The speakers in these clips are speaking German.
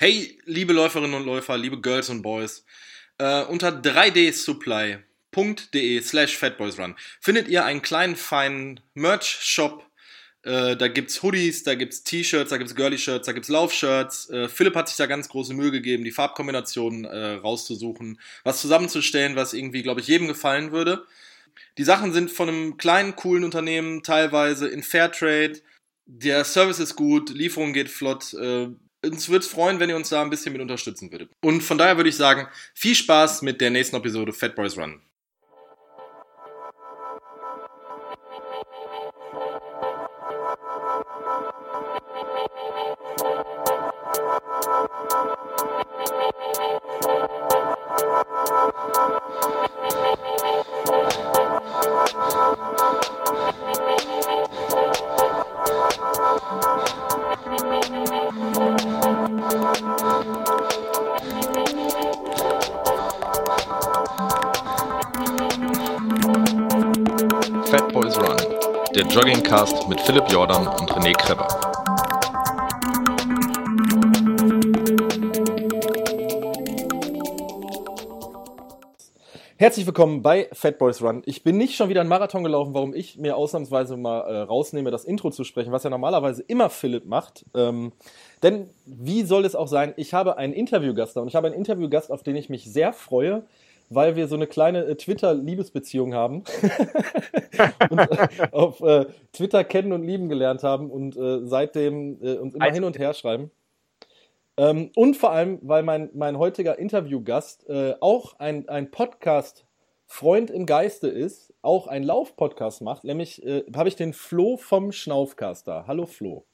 Hey, liebe Läuferinnen und Läufer, liebe Girls und Boys, äh, unter 3dsupply.de slash fatboysrun findet ihr einen kleinen, feinen Merch-Shop. Äh, da gibt's Hoodies, da gibt's T-Shirts, da gibt's Girly-Shirts, da gibt's Laufshirts. Äh, Philipp hat sich da ganz große Mühe gegeben, die Farbkombinationen äh, rauszusuchen, was zusammenzustellen, was irgendwie, glaube ich, jedem gefallen würde. Die Sachen sind von einem kleinen, coolen Unternehmen, teilweise in Fairtrade. Der Service ist gut, Lieferung geht flott. Äh, uns würde es freuen, wenn ihr uns da ein bisschen mit unterstützen würdet. Und von daher würde ich sagen, viel Spaß mit der nächsten Episode Fat Boys Run. Fat Boys Run, der Joggingcast mit Philipp Jordan und René Kreber. Herzlich willkommen bei Fat Boys Run. Ich bin nicht schon wieder einen Marathon gelaufen, warum ich mir ausnahmsweise mal äh, rausnehme, das Intro zu sprechen, was ja normalerweise immer Philipp macht. Ähm, denn wie soll es auch sein, ich habe einen Interviewgast da und ich habe einen Interviewgast, auf den ich mich sehr freue weil wir so eine kleine äh, Twitter-Liebesbeziehung haben und äh, auf äh, Twitter kennen und lieben gelernt haben und äh, seitdem äh, uns immer hin und her schreiben. Ähm, und vor allem, weil mein, mein heutiger Interviewgast äh, auch ein, ein Podcast-Freund im Geiste ist, auch ein Lauf-Podcast macht, nämlich habe ich den Flo vom Schnaufcast da. Hallo Flo.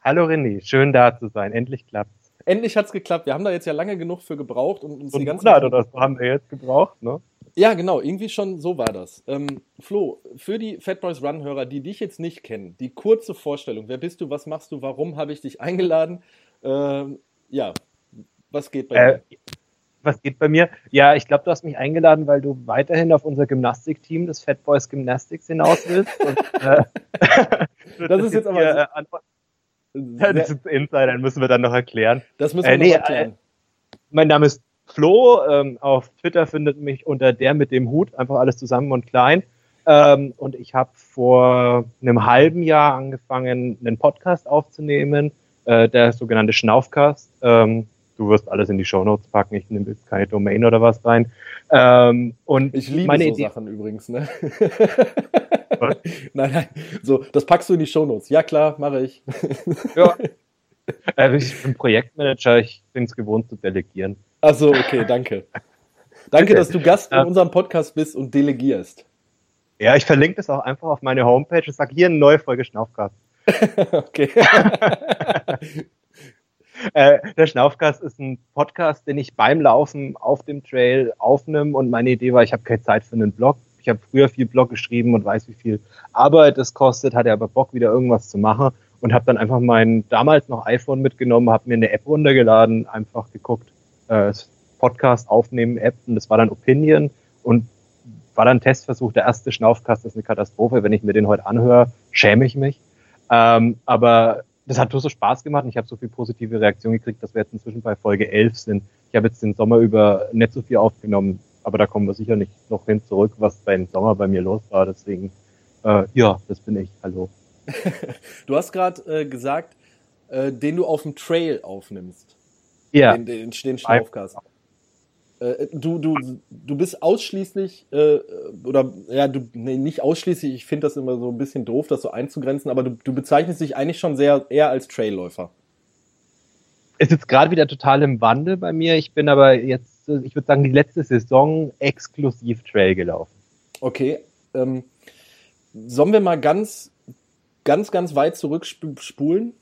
Hallo René, schön da zu sein. Endlich klappt's. Endlich hat's geklappt. Wir haben da jetzt ja lange genug für gebraucht und uns so die ganze Monat oder so haben wir jetzt gebraucht, ne? Ja, genau, irgendwie schon so war das. Ähm, Flo, für die Fat Boys Run-Hörer, die dich jetzt nicht kennen, die kurze Vorstellung, wer bist du, was machst du, warum habe ich dich eingeladen? Ähm, ja, was geht bei äh, dir? Was geht bei mir? Ja, ich glaube, du hast mich eingeladen, weil du weiterhin auf unser Gymnastikteam des Fat Boys Gymnastics hinaus willst. und, äh, das ist jetzt aber. Hier, äh, das ist Insider, dann müssen wir dann noch erklären. Das müssen wir äh, nee, noch erklären. Äh, mein Name ist Flo. Ähm, auf Twitter findet mich unter der mit dem Hut, einfach alles zusammen und klein. Ähm, und ich habe vor einem halben Jahr angefangen, einen Podcast aufzunehmen, äh, der sogenannte Schnaufcast. Ähm, du wirst alles in die Shownotes packen, ich nehme jetzt keine Domain oder was rein. Ähm, und ich liebe meine so Idee Sachen übrigens, ne? nein, nein. So, das packst du in die Shownotes. Ja, klar, mache ich. ja. Äh, ich bin Projektmanager, ich bin es gewohnt zu delegieren. Achso, okay, danke. Danke, dass du Gast in unserem Podcast bist und delegierst. Ja, ich verlinke das auch einfach auf meine Homepage und sage hier eine neue Folge Schnaufcast. okay. äh, der Schnaufcast ist ein Podcast, den ich beim Laufen auf dem Trail aufnehme und meine Idee war, ich habe keine Zeit für einen Blog ich habe früher viel Blog geschrieben und weiß, wie viel Arbeit es kostet, hatte aber Bock, wieder irgendwas zu machen und habe dann einfach mein damals noch iPhone mitgenommen, habe mir eine App runtergeladen, einfach geguckt, äh, Podcast aufnehmen App und das war dann Opinion und war dann Testversuch. Der erste Schnaufkast ist eine Katastrophe. Wenn ich mir den heute anhöre, schäme ich mich. Ähm, aber das hat so Spaß gemacht und ich habe so viel positive Reaktion gekriegt, dass wir jetzt inzwischen bei Folge 11 sind. Ich habe jetzt den Sommer über nicht so viel aufgenommen aber da kommen wir sicher nicht noch hin zurück, was beim Sommer bei mir los war. Deswegen, äh, ja, das bin ich. Hallo. du hast gerade äh, gesagt, äh, den du auf dem Trail aufnimmst. Ja. Den, den, den Schnaufcast. Äh, du, du, du bist ausschließlich, äh, oder ja, du, nee, nicht ausschließlich, ich finde das immer so ein bisschen doof, das so einzugrenzen, aber du, du bezeichnest dich eigentlich schon sehr eher als Trailläufer. Ist jetzt gerade wieder total im Wandel bei mir. Ich bin aber jetzt ich würde sagen, die letzte Saison exklusiv Trail gelaufen. Okay. Ähm, sollen wir mal ganz, ganz, ganz weit zurückspulen?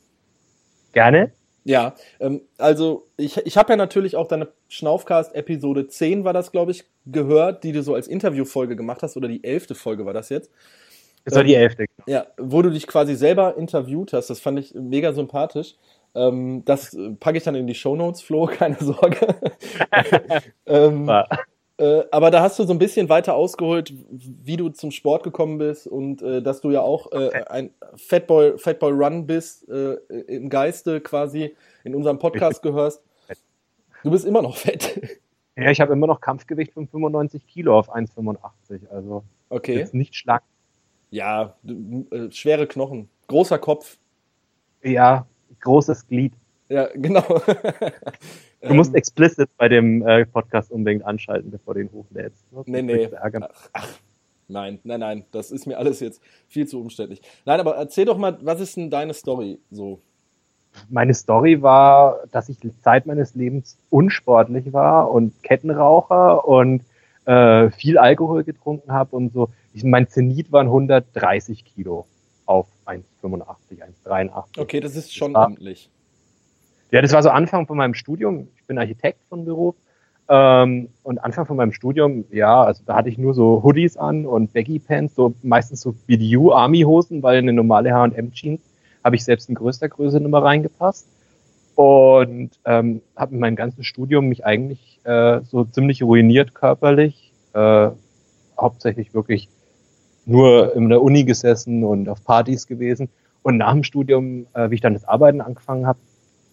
Gerne. Ja, ähm, also ich, ich habe ja natürlich auch deine Schnaufcast-Episode 10 war das, glaube ich, gehört, die du so als Interviewfolge gemacht hast, oder die elfte Folge war das jetzt. Das war die ähm, elfte. Ja, wo du dich quasi selber interviewt hast, das fand ich mega sympathisch. Ähm, das packe ich dann in die Show Notes, Flo, keine Sorge. ähm, äh, aber da hast du so ein bisschen weiter ausgeholt, wie du zum Sport gekommen bist und äh, dass du ja auch äh, ein Fatboy, Fatboy Run bist, äh, im Geiste quasi in unserem Podcast gehörst. Du bist immer noch fett. Ja, ich habe immer noch Kampfgewicht von 95 Kilo auf 1,85. Also Okay. jetzt nicht schlank. Ja, äh, schwere Knochen, großer Kopf. Ja, großes Glied. Ja, genau. Du musst Ähm, explicit bei dem äh, Podcast unbedingt anschalten, bevor du ihn hochlädst. Nee, nee. du Ärger. Nein, nein, nein, das ist mir alles jetzt viel zu umständlich. Nein, aber erzähl doch mal, was ist denn deine Story so? Meine Story war, dass ich Zeit meines Lebens unsportlich war und Kettenraucher und äh, viel Alkohol getrunken habe und so. Ich, mein Zenit waren 130 Kilo auf 1,85, 1,83. Okay, das ist schon amtlich. Ja, das war so Anfang von meinem Studium. Ich bin Architekt von Beruf. Ähm, und Anfang von meinem Studium, ja, also da hatte ich nur so Hoodies an und Baggy Pants, so meistens so BDU Army Hosen, weil eine normale H&M Jeans habe ich selbst in größter Größe nicht mehr reingepasst. Und ähm, habe in meinem ganzen Studium mich eigentlich äh, so ziemlich ruiniert körperlich. Äh, hauptsächlich wirklich nur in der Uni gesessen und auf Partys gewesen. Und nach dem Studium, äh, wie ich dann das Arbeiten angefangen habe,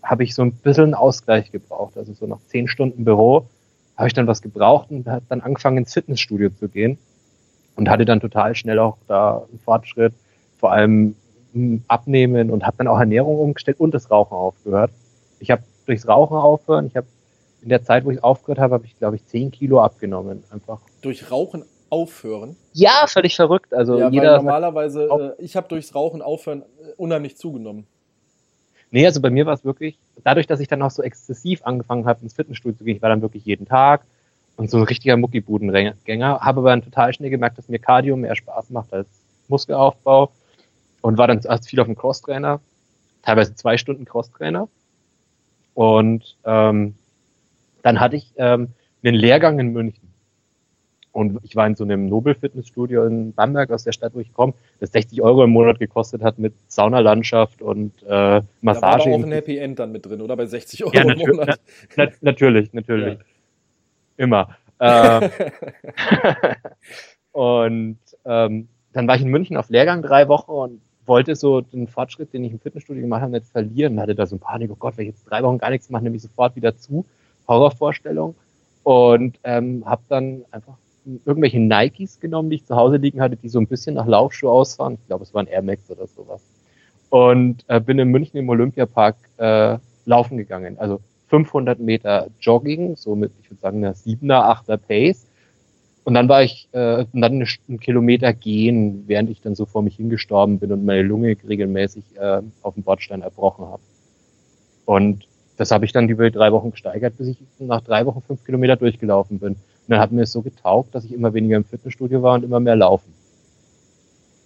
habe ich so ein bisschen einen Ausgleich gebraucht. Also so nach zehn Stunden Büro habe ich dann was gebraucht und habe dann angefangen ins Fitnessstudio zu gehen und hatte dann total schnell auch da einen Fortschritt, vor allem Abnehmen und habe dann auch Ernährung umgestellt und das Rauchen aufgehört. Ich habe durchs Rauchen aufhören, ich habe in der Zeit, wo ich aufgehört habe, habe ich glaube ich zehn Kilo abgenommen. Einfach. Durch Rauchen aufhören. Ja, völlig verrückt. Also ja, jeder. normalerweise, äh, ich habe durchs Rauchen aufhören äh, unheimlich zugenommen. Nee, also bei mir war es wirklich, dadurch, dass ich dann auch so exzessiv angefangen habe, ins Fitnessstudio zu gehen, ich war dann wirklich jeden Tag und so ein richtiger Muckibudengänger, habe aber dann total schnell gemerkt, dass mir Cardio mehr Spaß macht als Muskelaufbau und war dann zuerst viel auf dem Crosstrainer, teilweise zwei Stunden Crosstrainer und ähm, dann hatte ich ähm, einen Lehrgang in München und ich war in so einem Nobel-Fitnessstudio in Bamberg aus der Stadt, wo ich komme, das 60 Euro im Monat gekostet hat mit Saunalandschaft und äh, Da war Massage. doch auch ein Happy End dann mit drin, oder? Bei 60 Euro Ja, im. Monat. Na, natürlich, natürlich. Ja. Immer. Äh, und ähm, dann war ich in München auf Lehrgang drei Wochen und wollte so den Fortschritt, den ich im Fitnessstudio gemacht habe, nicht verlieren. Hatte da so ein Panik, oh Gott, wenn ich jetzt drei Wochen gar nichts mache, nehme ich sofort wieder zu. Horrorvorstellung. Und ähm, habe dann einfach irgendwelche Nikes genommen, die ich zu Hause liegen hatte, die so ein bisschen nach Laufschuh aussahen. Ich glaube, es waren Air Max oder sowas. Und äh, bin in München im Olympiapark äh, laufen gegangen. Also 500 Meter Jogging, so mit, ich würde sagen, einer 7er, 8er Pace. Und dann war ich, äh, dann einen Kilometer gehen, während ich dann so vor mich hingestorben bin und meine Lunge regelmäßig äh, auf dem Bordstein erbrochen habe. Und das habe ich dann über drei Wochen gesteigert, bis ich nach drei Wochen fünf Kilometer durchgelaufen bin. Und dann hat mir es so getaugt, dass ich immer weniger im Fitnessstudio war und immer mehr laufen.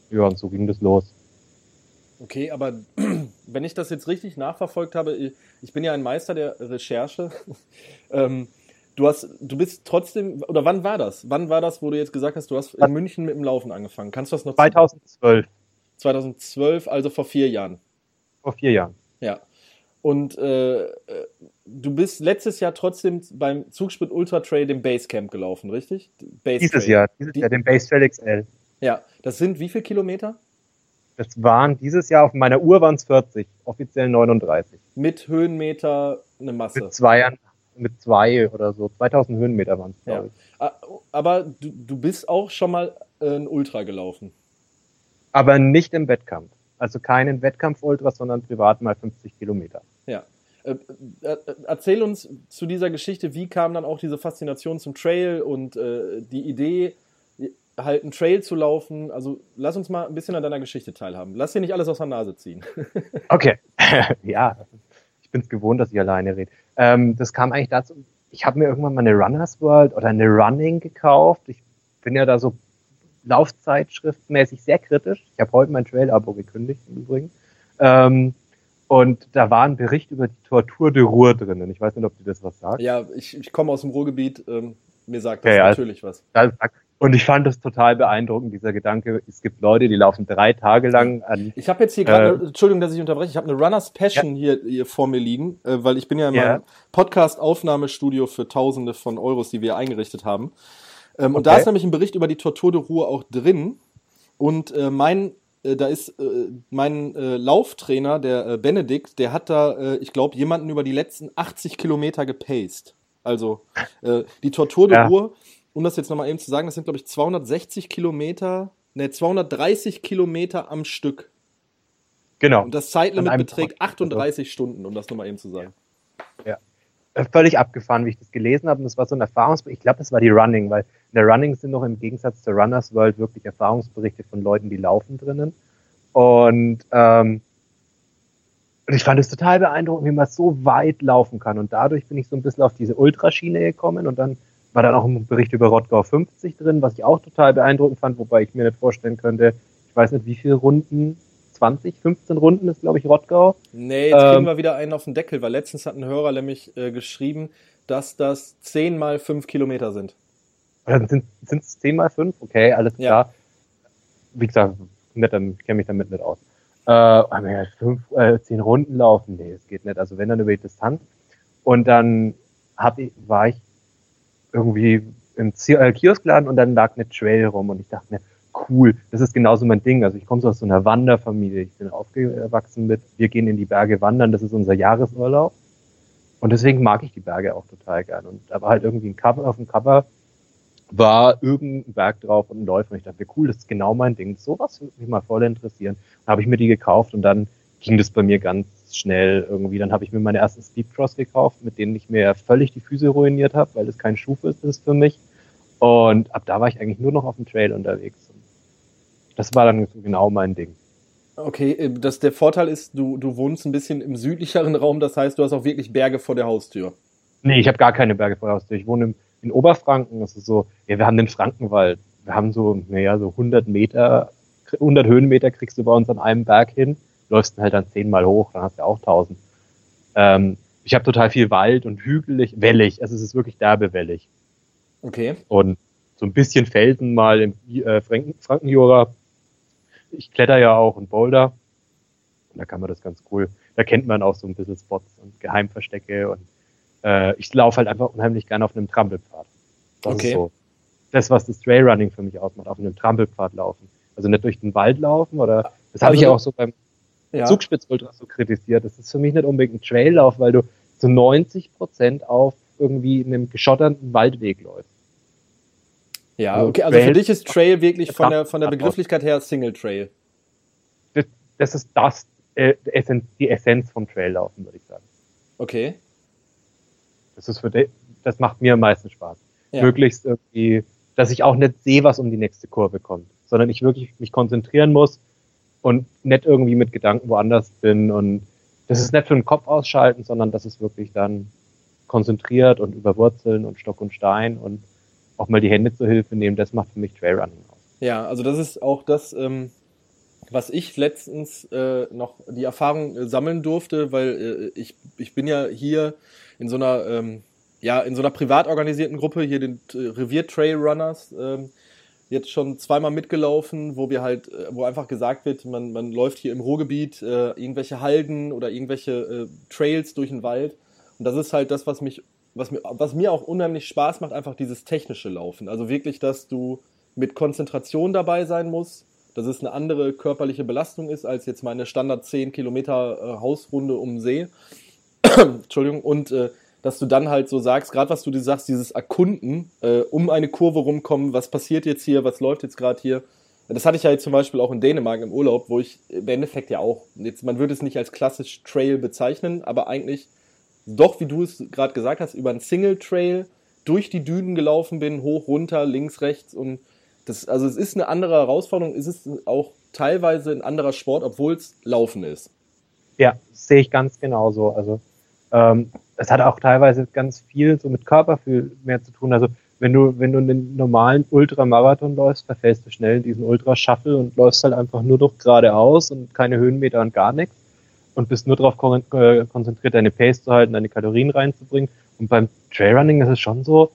Ja, und so ging das los. Okay, aber wenn ich das jetzt richtig nachverfolgt habe, ich- bin ja ein Meister der Recherche. ähm, du hast, du bist trotzdem, oder wann war das? Wann war das, wo du jetzt gesagt hast, du hast in München mit dem Laufen angefangen? Kannst du das noch? 2012, 2012, also vor vier Jahren. vor vier Jahren. Ja. Und äh, äh, du bist letztes Jahr trotzdem beim Zugspit Ultra Trail dem Basecamp gelaufen, richtig? Base Dieses. Jahr, dieses Die- Jahr, den Base Trail XL. Ja, das sind wie viele Kilometer? Das waren dieses Jahr auf meiner Uhr waren es 40, offiziell 39. Mit Höhenmeter eine Masse. Mit zwei, mit zwei oder so. 2000 Höhenmeter waren es, Ja. glaube ich. Ah, Aber du, du bist auch schon mal äh, ein Ultra gelaufen. Aber nicht im Wettkampf. Also keinen Wettkampf-Ultra, sondern privat mal 50 Kilometer. Ja. Äh, äh, erzähl uns zu dieser Geschichte, wie kam dann auch diese Faszination zum Trail und äh, die Idee, halt einen Trail zu laufen. Also lass uns mal ein bisschen an deiner Geschichte teilhaben. Lass dir nicht alles aus der Nase ziehen. Okay. ja, ich bin es gewohnt, dass ich alleine rede. Ähm, das kam eigentlich dazu, ich habe mir irgendwann mal eine Runners World oder eine Running gekauft. Ich bin ja da so laufzeitschriftmäßig sehr kritisch. Ich habe heute mein Trail-Abo gekündigt im Übrigen. Ähm, und da war ein Bericht über die Tortur de Ruhr drinnen. Ich weiß nicht, ob dir das was sagt. ja, ich, ich komme aus dem Ruhrgebiet. Ähm, mir sagt das Ja, ja. natürlich was. Das- Und ich fand das total beeindruckend, dieser Gedanke. Es gibt Leute, die laufen drei Tage lang an. Ich habe jetzt hier gerade, Äh, Entschuldigung, dass ich unterbreche, ich habe eine Runners Passion hier, hier vor mir liegen, äh, weil ich bin ja in Ja. meinem Podcast-Aufnahmestudio für Tausende von Euros, die wir eingerichtet haben. Ähm, Und da Okay. ist nämlich ein Bericht über die Tortur de Ruhr auch drin. Und äh, mein äh, da ist äh, mein äh, Lauftrainer, der äh, Benedikt, der hat da, äh, ich glaube, jemanden über die letzten 80 Kilometer gepaced. Also die Tortur de Ja. Ruhr, um das jetzt nochmal eben zu sagen, das sind, glaube ich, 260 Kilometer, ne, 230 Kilometer am Stück. Genau. Und das Zeitlimit beträgt Tag. 38 Stunden, um das nochmal eben zu sagen. Äh, völlig abgefahren, wie ich das gelesen habe. Und das war so ein Erfahrungsbericht. Ich glaube, das war die Running, weil in der Running sind noch im Gegensatz zur Runners World wirklich Erfahrungsberichte von Leuten, die laufen drinnen. Und, ähm, ich fand es total beeindruckend, wie man so weit laufen kann. Und dadurch bin ich so ein bisschen auf diese Ultraschiene gekommen. Und dann war dann auch ein Bericht über Rottgau 50 drin, was ich auch total beeindruckend fand, wobei ich mir nicht vorstellen könnte, ich weiß nicht, wie viele Runden, 20, 15 Runden ist, glaube ich, Rottgau. Nee, jetzt kriegen Ähm, wir wieder einen auf den Deckel, weil letztens hat ein Hörer nämlich äh, geschrieben, dass das 10 mal 5 Kilometer sind. Sind es 10 mal 5? Okay, alles Ja. klar. Wie gesagt, ich kenne mich damit nicht aus. Äh, aber ja, fünf, äh, zehn Runden laufen, nee, es geht nicht. Also wenn dann über die Distanz. Und dann hab ich, war ich irgendwie im äh, Kioskladen und dann lag eine Trail rum und ich dachte mir, cool, das ist genauso mein Ding. Also ich komme so aus so einer Wanderfamilie, ich bin aufgewachsen mit, wir gehen in die Berge wandern, das ist unser Jahresurlaub. Und deswegen mag ich die Berge auch total gern. Und da war halt irgendwie ein Cover auf dem Cover war irgendein Berg drauf und ein Läufer. Und ich dachte, cool, das ist genau mein Ding. Sowas würde mich mal voll interessieren. Dann habe ich mir die gekauft und dann ging das bei mir ganz schnell irgendwie. Dann habe ich mir meine ersten Speedcross gekauft, mit denen ich mir völlig die Füße ruiniert habe, weil es kein Schuh ist, ist für mich. Und ab da war ich eigentlich nur noch auf dem Trail unterwegs. Das war dann genau mein Ding. Okay, äh, das, der Vorteil ist, du, du wohnst ein bisschen im südlicheren Raum, das heißt, du hast auch wirklich Berge vor der Haustür. Nee, ich habe gar keine Berge vor der Haustür. Ich wohne im, in Oberfranken. Das ist so, ja, wir haben den Frankenwald. Wir haben so, naja, so 100 Meter, 100 Höhenmeter kriegst du bei uns an einem Berg hin. Läufst dann halt dann zehnmal hoch, dann hast du auch 1000. Ähm, ich habe total viel Wald und hügelig, wellig. Also es ist wirklich derbe wellig. Okay. Und so ein bisschen Felsen mal im äh, Franken, Frankenjura. Ich kletter ja auch und boulder. Und da kann man das ganz cool. Da kennt man auch so ein bisschen Spots und Geheimverstecke und äh, ich laufe halt einfach unheimlich gerne auf einem Trampelpfad. Das Okay. ist so das, was das Trailrunning für mich ausmacht, auf einem Trampelpfad laufen. Also nicht durch den Wald laufen oder das habe Also ich ja du- auch so beim Ja. Zugspitz-Ultras so kritisiert. Das ist für mich nicht unbedingt ein Traillauf, weil du zu 90 Prozent auf irgendwie einem geschotterten Waldweg läufst. Ja, Also okay, also für dich ist Trail wirklich von der, von der Begrifflichkeit her Single Trail. Das, das ist das, äh, die Essenz vom Traillaufen, würde ich sagen. Okay. Das ist für de, das macht mir am meisten Spaß. Ja. Möglichst irgendwie, dass ich auch nicht sehe, was um die nächste Kurve kommt, sondern ich wirklich mich konzentrieren muss und nicht irgendwie mit Gedanken woanders bin und das ist nicht für den Kopf ausschalten, sondern das ist wirklich dann konzentriert und über Wurzeln und Stock und Stein und auch mal die Hände zur Hilfe nehmen, das macht für mich Trailrunning aus. Ja, also das ist auch das, ähm, was ich letztens äh, noch die Erfahrung äh, sammeln durfte, weil äh, ich, ich bin ja hier in so einer, ähm, ja, in so einer privat organisierten Gruppe, hier den äh, Revier Trail Runners, ähm, jetzt schon zweimal mitgelaufen, wo wir halt, äh, wo einfach gesagt wird, man, man läuft hier im Ruhrgebiet äh, irgendwelche Halden oder irgendwelche äh, Trails durch den Wald. Und das ist halt das, was mich, was mir, was mir auch unheimlich Spaß macht, einfach dieses technische Laufen. Also wirklich, dass du mit Konzentration dabei sein musst, dass es eine andere körperliche Belastung ist als jetzt meine Standard 10 Kilometer äh, Hausrunde um See. Entschuldigung. Und äh, dass du dann halt so sagst, gerade was du dir sagst, dieses Erkunden, äh, um eine Kurve rumkommen, was passiert jetzt hier, was läuft jetzt gerade hier. Das hatte ich ja jetzt zum Beispiel auch in Dänemark im Urlaub, wo ich im Endeffekt ja auch, jetzt man würde es nicht als klassisch Trail bezeichnen, aber eigentlich doch, wie du es gerade gesagt hast, über einen Single Trail durch die Dünen gelaufen bin, hoch, runter, links, rechts und das, also es ist eine andere Herausforderung, es ist auch teilweise ein anderer Sport, obwohl es Laufen ist. Ja, sehe ich ganz genauso. Also ähm, es hat auch teilweise ganz viel so mit Körpergefühl mehr zu tun. Also wenn du, wenn du einen normalen Ultramarathon läufst, verfällst du schnell in diesen Ultrashuffle und läufst halt einfach nur noch geradeaus und keine Höhenmeter und gar nichts und bist nur darauf äh, konzentriert, deine Pace zu halten, deine Kalorien reinzubringen. Und beim Trailrunning ist es schon so,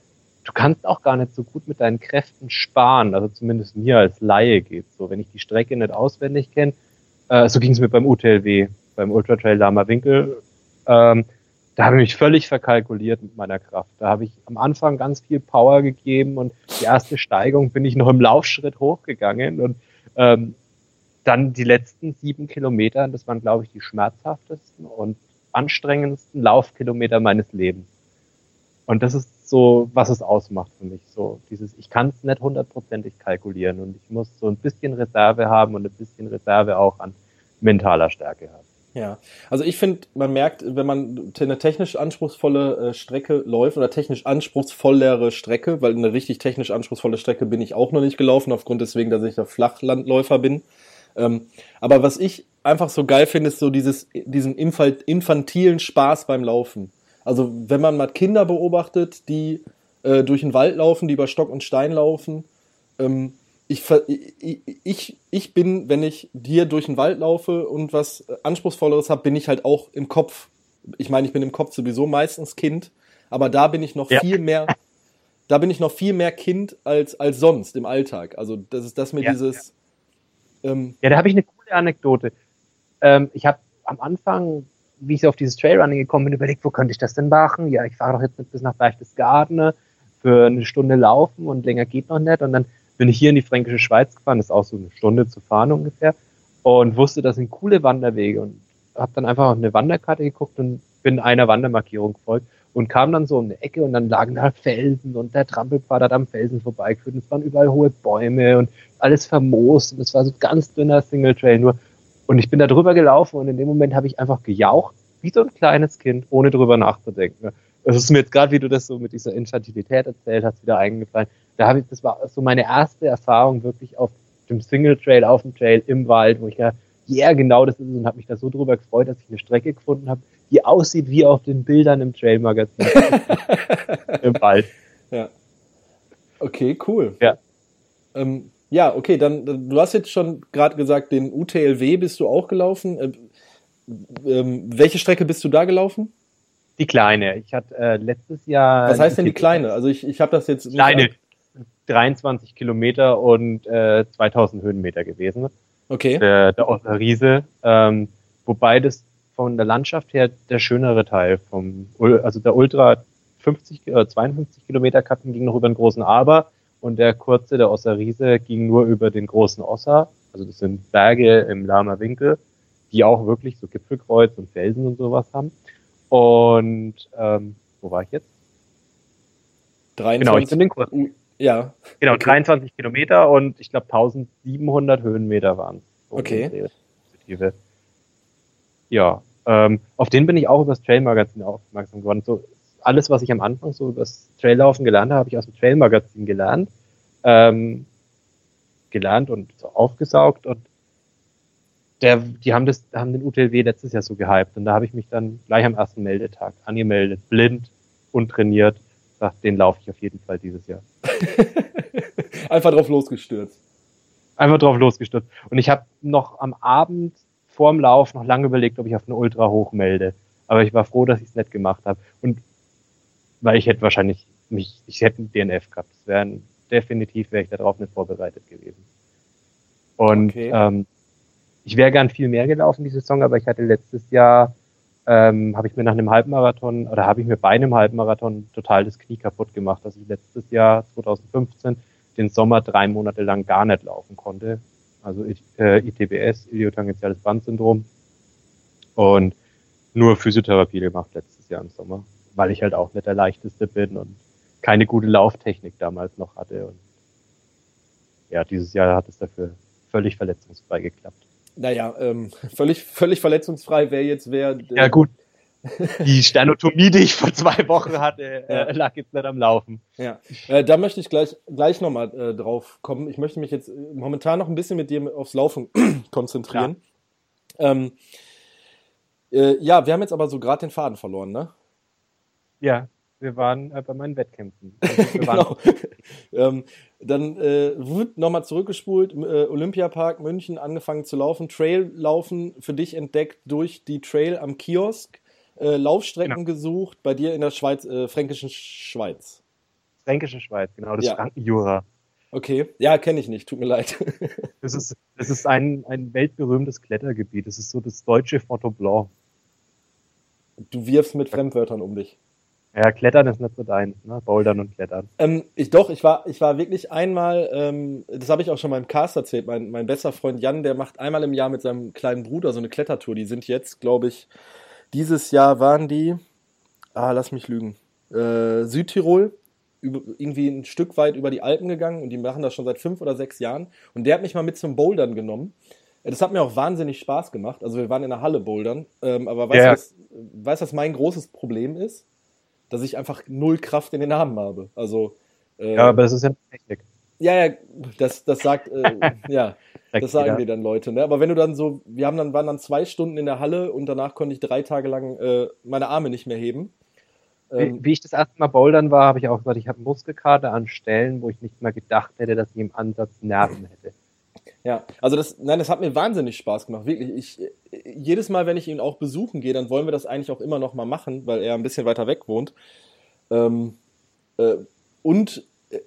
du kannst auch gar nicht so gut mit deinen Kräften sparen. Also zumindest mir als Laie geht so. Wenn ich die Strecke nicht auswendig kenne, äh, so ging es mir beim UTLW, beim Ultra Trail Lama Winkel. Ähm, da habe ich mich völlig verkalkuliert mit meiner Kraft. Da habe ich am Anfang ganz viel Power gegeben und die erste Steigung bin ich noch im Laufschritt hochgegangen und ähm, dann die letzten sieben Kilometer, das waren, glaube ich, die schmerzhaftesten und anstrengendsten Laufkilometer meines Lebens. Und das ist so, was es ausmacht für mich. So dieses, ich kann es nicht hundertprozentig kalkulieren und ich muss so ein bisschen Reserve haben und ein bisschen Reserve auch an mentaler Stärke haben. Ja, also ich finde, man merkt, wenn man eine technisch anspruchsvolle äh, Strecke läuft oder technisch anspruchsvollere Strecke, weil eine richtig technisch anspruchsvolle Strecke bin ich auch noch nicht gelaufen, aufgrund deswegen, dass ich der Flachlandläufer bin. Ähm, aber was ich einfach so geil finde, ist so dieses, diesen infantilen Spaß beim Laufen. Also wenn man mal Kinder beobachtet, die äh, durch den Wald laufen, die über Stock und Stein laufen, ähm, ich, ich, ich bin, wenn ich hier durch den Wald laufe und was Anspruchsvolleres habe, bin ich halt auch im Kopf. Ich meine, ich bin im Kopf sowieso meistens Kind, aber da bin ich noch ja. viel mehr, da bin ich noch viel mehr Kind als, als sonst im Alltag. Also das ist das mir ja, dieses. Ja, ähm, ja da habe ich eine coole Anekdote. Ähm, ich habe am Anfang, wie ich auf dieses Trailrunning gekommen bin, überlegt, wo könnte ich das denn machen? Ja, ich fahre doch jetzt nicht bis nach Berchtesgaden für eine Stunde laufen und länger geht noch nicht. Und dann bin ich hier in die Fränkische Schweiz gefahren, das ist auch so eine Stunde zu fahren ungefähr, und wusste, das sind coole Wanderwege und habe dann einfach auf eine Wanderkarte geguckt und bin einer Wandermarkierung gefolgt und kam dann so um eine Ecke und dann lagen da Felsen und der Trampelpfad hat am Felsen vorbeigeführt und es waren überall hohe Bäume und alles vermoost und es war so ganz dünner Single Trail nur und ich bin da drüber gelaufen und in dem Moment habe ich einfach gejaucht, wie so ein kleines Kind, ohne drüber nachzudenken. Es ist mir jetzt gerade, wie du das so mit dieser Infantilität erzählt hast, wieder eingefallen da habe ich, das war so meine erste Erfahrung wirklich auf dem Single Trail, auf dem Trail im Wald, wo ich ja, ja, genau das ist und habe mich da so drüber gefreut, dass ich eine Strecke gefunden habe, die aussieht wie auf den Bildern im Trail-Magazin im Wald. Ja. Okay, cool. Ja. Ähm, ja, okay, dann, du hast jetzt schon gerade gesagt, den UTLW bist du auch gelaufen. Äh, ähm, welche Strecke bist du da gelaufen? Die kleine. Ich hatte äh, letztes Jahr. Was heißt denn die kleine? Also ich, ich habe das jetzt. Kleine. 23 Kilometer und äh, 2000 Höhenmeter gewesen. Okay. Der, der Riese. Ähm, wobei das von der Landschaft her der schönere Teil vom, also der Ultra 50, äh, 52 Kilometer Kappen ging noch über den großen Aber und der kurze, der Riese, ging nur über den großen Osser. Also das sind Berge im Lama Winkel, die auch wirklich so Gipfelkreuz und Felsen und sowas haben. Und ähm, wo war ich jetzt? 23. Genau, ich bin den kurzen. Ja. Genau, okay. 23 Kilometer und ich glaube 1700 Höhenmeter waren es. Okay. Ja, ähm, auf den bin ich auch über das Trail-Magazin aufmerksam geworden. So, alles, was ich am Anfang so über das Traillaufen gelernt habe, habe ich aus dem Trail-Magazin gelernt. Ähm, gelernt und so aufgesaugt und der, die haben das, haben den UTLW letztes Jahr so gehypt und da habe ich mich dann gleich am ersten Meldetag angemeldet, blind, untrainiert sagt, den laufe ich auf jeden Fall dieses Jahr. Einfach drauf losgestürzt. Einfach drauf losgestürzt. Und ich habe noch am Abend vorm Lauf noch lange überlegt, ob ich auf eine Ultra hoch melde. Aber ich war froh, dass ich es nicht gemacht habe. Und weil ich hätte wahrscheinlich mich, ich hätte einen DNF gehabt. Das wäre definitiv wäre ich darauf nicht vorbereitet gewesen. Und okay. ähm, ich wäre gern viel mehr gelaufen die Saison, aber ich hatte letztes Jahr ähm, habe ich mir nach einem Halbmarathon oder habe ich mir bei einem Halbmarathon total das Knie kaputt gemacht, dass ich letztes Jahr 2015 den Sommer drei Monate lang gar nicht laufen konnte. Also äh, ITBS, Iliotangentiales Bandsyndrom und nur Physiotherapie gemacht letztes Jahr im Sommer, weil ich halt auch nicht der leichteste bin und keine gute Lauftechnik damals noch hatte und ja, dieses Jahr hat es dafür völlig verletzungsfrei geklappt. Naja, ähm, völlig, völlig verletzungsfrei wäre jetzt wer. Äh, ja, gut. Die Sternotomie, die ich vor zwei Wochen hatte, äh, ja. lag jetzt nicht am Laufen. Ja, äh, da möchte ich gleich, gleich nochmal äh, drauf kommen. Ich möchte mich jetzt momentan noch ein bisschen mit dir aufs Laufen konzentrieren. Ja. Ähm, äh, ja, wir haben jetzt aber so gerade den Faden verloren, ne? Ja, wir waren äh, bei meinen Wettkämpfen. Also genau. ähm, dann äh, wird nochmal zurückgespult, äh, Olympiapark München angefangen zu laufen, Trail laufen für dich entdeckt durch die Trail am Kiosk, äh, Laufstrecken genau. gesucht, bei dir in der Schweiz, äh, fränkischen Schweiz. Fränkische Schweiz, genau, das ja. Frankenjura. Okay, ja, kenne ich nicht, tut mir leid. das ist, das ist ein, ein weltberühmtes Klettergebiet, das ist so das deutsche Fort Blanc. Du wirfst mit Fremdwörtern um dich. Ja, Klettern ist nicht so dein, ne? Bouldern und Klettern. Ähm, ich doch, ich war, ich war wirklich einmal, ähm, das habe ich auch schon meinem Cast erzählt, mein, mein bester Freund Jan, der macht einmal im Jahr mit seinem kleinen Bruder so eine Klettertour. Die sind jetzt, glaube ich, dieses Jahr waren die, ah, lass mich lügen, äh, Südtirol, über, irgendwie ein Stück weit über die Alpen gegangen und die machen das schon seit fünf oder sechs Jahren. Und der hat mich mal mit zum Bouldern genommen. Das hat mir auch wahnsinnig Spaß gemacht. Also wir waren in der Halle bouldern. Ähm, aber weißt du, Ja. was, weißt, was mein großes Problem ist? Dass ich einfach null Kraft in den Armen habe. Also äh, Ja, aber das ist ja Technik. ja, ja, das, das sagt, äh, ja, das sagen dir dann Leute, ne? Aber wenn du dann so, wir haben dann, waren dann zwei Stunden in der Halle und danach konnte ich drei Tage lang äh, meine Arme nicht mehr heben. Ähm, Wie, wie ich das erste Mal bouldern war, habe ich auch gesagt, ich habe Muskelkater an Stellen, wo ich nicht mal gedacht hätte, dass ich im Ansatz Nerven hätte. Ja, also das, nein, das hat mir wahnsinnig Spaß gemacht, wirklich. Ich, jedes Mal, wenn ich ihn auch besuchen gehe, dann wollen wir das eigentlich auch immer noch mal machen, weil er ein bisschen weiter weg wohnt. Ähm, äh, und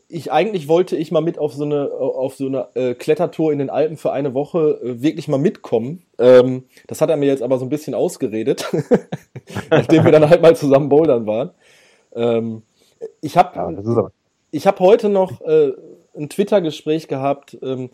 ich eigentlich wollte ich mal mit auf so eine auf so eine äh, Klettertour in den Alpen für eine Woche äh, wirklich mal mitkommen. Ähm, das hat er mir jetzt aber so ein bisschen ausgeredet, nachdem wir dann halt mal zusammen bouldern waren. Ähm, ich habe Ja, ich habe heute noch äh, ein Twitter-Gespräch gehabt, ähm,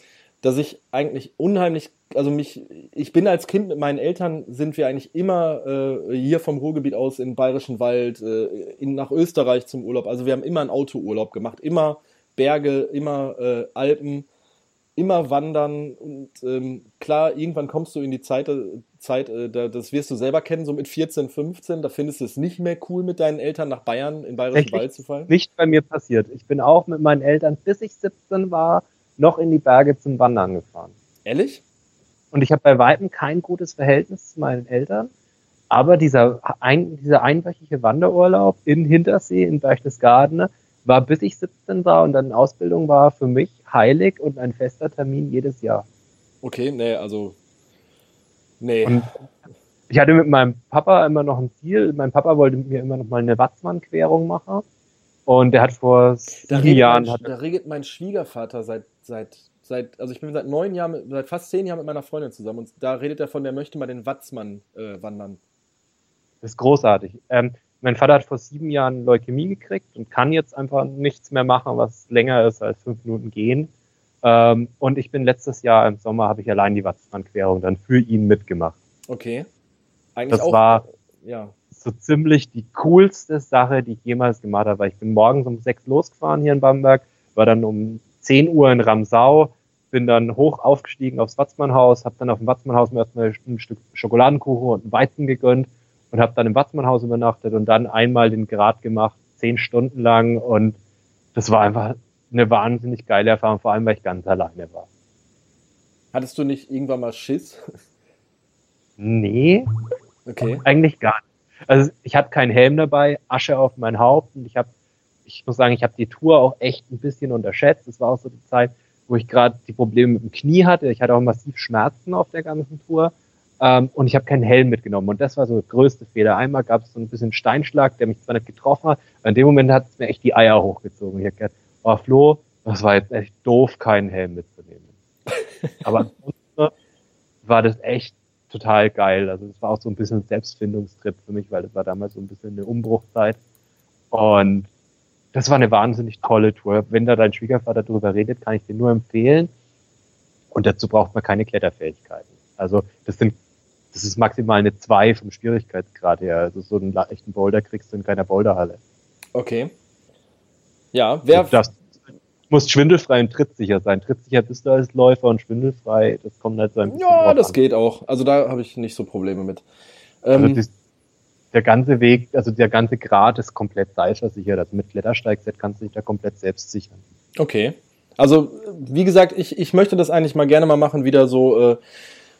dass ich eigentlich unheimlich, also mich, ich bin als Kind mit meinen Eltern, sind wir eigentlich immer äh, hier vom Ruhrgebiet aus in den Bayerischen Wald, äh, in, nach Österreich zum Urlaub. Also wir haben immer einen Autourlaub gemacht, immer Berge, immer äh, Alpen, immer wandern und ähm, klar, irgendwann kommst du in die Zeit, äh, Zeit äh, da, das wirst du selber kennen, so mit 14, 15, da findest du es nicht mehr cool, mit deinen Eltern nach Bayern, in den Bayerischen Wald zu fallen. Nicht bei mir passiert. Ich bin auch mit meinen Eltern, bis ich 17 war, noch in die Berge zum Wandern gefahren. Ehrlich? Und ich habe bei Weitem kein gutes Verhältnis zu meinen Eltern. Aber dieser, ein, dieser einwöchige Wanderurlaub in Hintersee, in Berchtesgaden, war bis ich 17 war und dann in Ausbildung war für mich heilig und ein fester Termin jedes Jahr. Okay, nee, also. Nee. Und ich hatte mit meinem Papa immer noch ein Ziel. Mein Papa wollte mit mir immer noch mal eine Watzmann-Querung machen. Und der hat vor da, sieben Jahren, mein, da redet mein Schwiegervater seit, seit, seit, also ich bin seit neun Jahren, seit fast zehn Jahren mit meiner Freundin zusammen und da redet er von, der möchte mal den Watzmann äh, wandern. das ist großartig. Ähm, mein Vater hat vor sieben Jahren Leukämie gekriegt und kann jetzt einfach nichts mehr machen, was länger ist als fünf Minuten gehen. Ähm, und ich bin letztes Jahr im Sommer, habe ich allein die Watzmann-Querung dann für ihn mitgemacht. Okay. Eigentlich Das auch. war ja. so ziemlich die coolste Sache, die ich jemals gemacht habe. Weil ich bin morgens um sechs losgefahren hier in Bamberg, war dann um 10 Uhr in Ramsau, bin dann hoch aufgestiegen aufs Watzmannhaus, habe dann auf dem Watzmannhaus mir erstmal ein Stück Schokoladenkuchen und einen Weizen gegönnt und habe dann im Watzmannhaus übernachtet und dann einmal den Grad gemacht, zehn Stunden lang und das war einfach eine wahnsinnig geile Erfahrung, vor allem weil ich ganz alleine war. Hattest du nicht irgendwann mal Schiss? Nee, Okay. Eigentlich gar nicht. Also ich hatte keinen Helm dabei, Asche auf mein Haupt und ich habe, ich muss sagen, ich habe die Tour auch echt ein bisschen unterschätzt. Es war auch so die Zeit, wo ich gerade die Probleme mit dem Knie hatte. Ich hatte auch massiv Schmerzen auf der ganzen Tour ähm, und ich habe keinen Helm mitgenommen und das war so der größte Fehler. Einmal gab es so ein bisschen Steinschlag, der mich zwar nicht getroffen hat, aber in dem Moment hat es mir echt die Eier hochgezogen. Ich habe gedacht, oh Flo, das war jetzt echt doof, keinen Helm mitzunehmen. aber ansonsten war das echt total geil. Also es war auch so ein bisschen ein Selbstfindungstrip für mich, weil das war damals so ein bisschen eine Umbruchzeit. Und das war eine wahnsinnig tolle Tour. Wenn da dein Schwiegervater drüber redet, kann ich dir nur empfehlen. Und dazu braucht man keine Kletterfähigkeiten. Also das sind, das ist maximal eine 2 vom Schwierigkeitsgrad her. Also so einen echten Boulder kriegst du in keiner Boulderhalle. Okay. Ja, wer. Du darfst, musst schwindelfrei und trittsicher sein. Trittsicher bist du als Läufer und schwindelfrei, das kommt halt so ein bisschen Ja, das an. geht auch. Also da habe ich nicht so Probleme mit. Also Ähm, das, der ganze Weg, also der ganze Grad ist komplett seilversichert. Also mit Klettersteigset kannst du dich da komplett selbst sichern. Okay. Also, wie gesagt, ich, ich möchte das eigentlich mal gerne mal machen, wieder so, äh,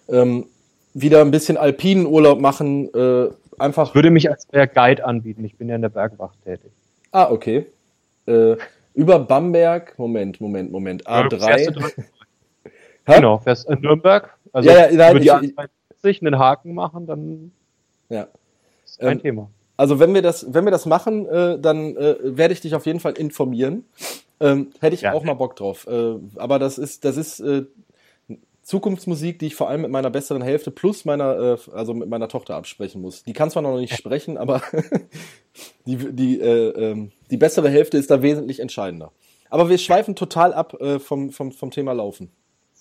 ähm, wieder ein bisschen alpinen Urlaub machen, äh, einfach. Ich würde mich als der Guide anbieten. Ich bin ja in der Bergwacht tätig. Ah, okay. Äh, über Bamberg, Moment, Moment, Moment, Fährst du A3. dran? Hä? Genau, fährst in Nürnberg. Also Ja, ja, nein, ich- A42 einen Haken machen, dann Ja. Ist kein Ähm, Thema. Also wenn wir das, wenn wir das machen, äh, dann äh, werde ich dich auf jeden Fall informieren. Ähm, hätte ich Ja. auch mal Bock drauf. Äh, aber das ist, das ist äh, Zukunftsmusik, die ich vor allem mit meiner besseren Hälfte plus meiner, äh, also mit meiner Tochter absprechen muss. Die kann zwar noch nicht sprechen, aber die, die, äh, ähm, die bessere Hälfte ist da wesentlich entscheidender. Aber wir schweifen total ab vom, vom, vom Thema Laufen.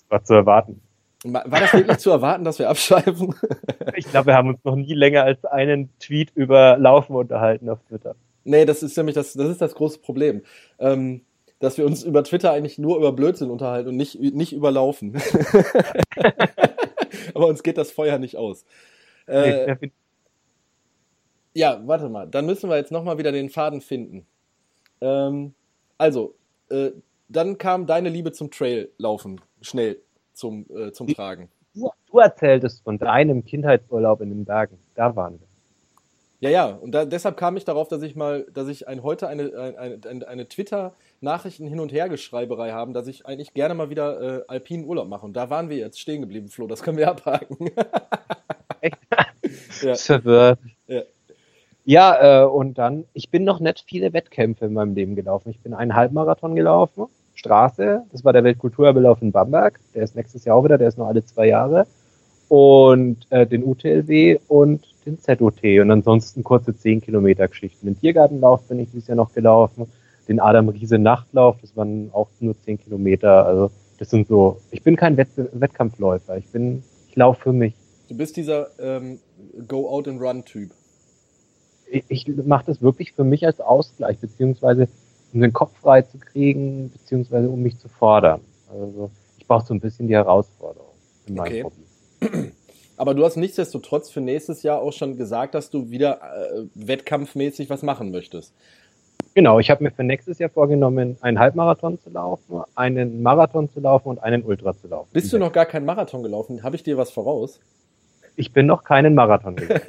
War zu erwarten. War das wirklich zu erwarten, dass wir abschweifen? ich glaube, wir haben uns noch nie länger als einen Tweet über Laufen unterhalten auf Twitter. Nee, das ist nämlich das, das ist das große Problem. Ähm, dass wir uns über Twitter eigentlich nur über Blödsinn unterhalten und nicht, nicht über Laufen. Aber uns geht das Feuer nicht aus. Äh, ja, warte mal. Dann müssen wir jetzt nochmal wieder den Faden finden. Ähm, also, äh, dann kam deine Liebe zum Traillaufen schnell zum, äh, zum Tragen. Du, du erzähltest von deinem Kindheitsurlaub in den Bergen. Da waren wir. Ja, ja, und da, deshalb kam ich darauf, dass ich mal, dass ich ein, heute eine, eine, eine, eine Twitter-Nachrichten hin und her Geschreiberei haben, dass ich eigentlich gerne mal wieder äh, alpinen Urlaub mache. Und da waren wir jetzt stehen geblieben, Flo. Das können wir abhaken. Echt? ja. Verwirrt. Ja. Ja, äh, und dann, ich bin noch nicht viele Wettkämpfe in meinem Leben gelaufen. Ich bin einen Halbmarathon gelaufen, Straße, das war der Weltkulturerlauf in Bamberg, der ist nächstes Jahr auch wieder, der ist nur alle zwei Jahre. Und äh, den UTLW und den ZOT und ansonsten kurze 10 Kilometer Geschichten. Den Tiergartenlauf bin ich dieses Jahr noch gelaufen, den Adam Riese Nachtlauf, das waren auch nur 10 Kilometer. Also das sind so, ich bin kein Wett Wettkampfläufer, ich bin, ich laufe für mich. Du bist dieser ähm, Go Out and Run Typ. Ich, ich mache das wirklich für mich als Ausgleich, beziehungsweise um den Kopf frei zu kriegen, beziehungsweise um mich zu fordern. Also ich brauche so ein bisschen die Herausforderung in meinem okay. Hobby. Aber du hast nichtsdestotrotz für nächstes Jahr auch schon gesagt, dass du wieder äh, wettkampfmäßig was machen möchtest. Genau, ich habe mir für nächstes Jahr vorgenommen, einen Halbmarathon zu laufen, einen Marathon zu laufen und einen Ultra zu laufen. Bist du noch gar keinen Marathon gelaufen? Habe ich dir was voraus? Ich bin noch keinen Marathon gelaufen.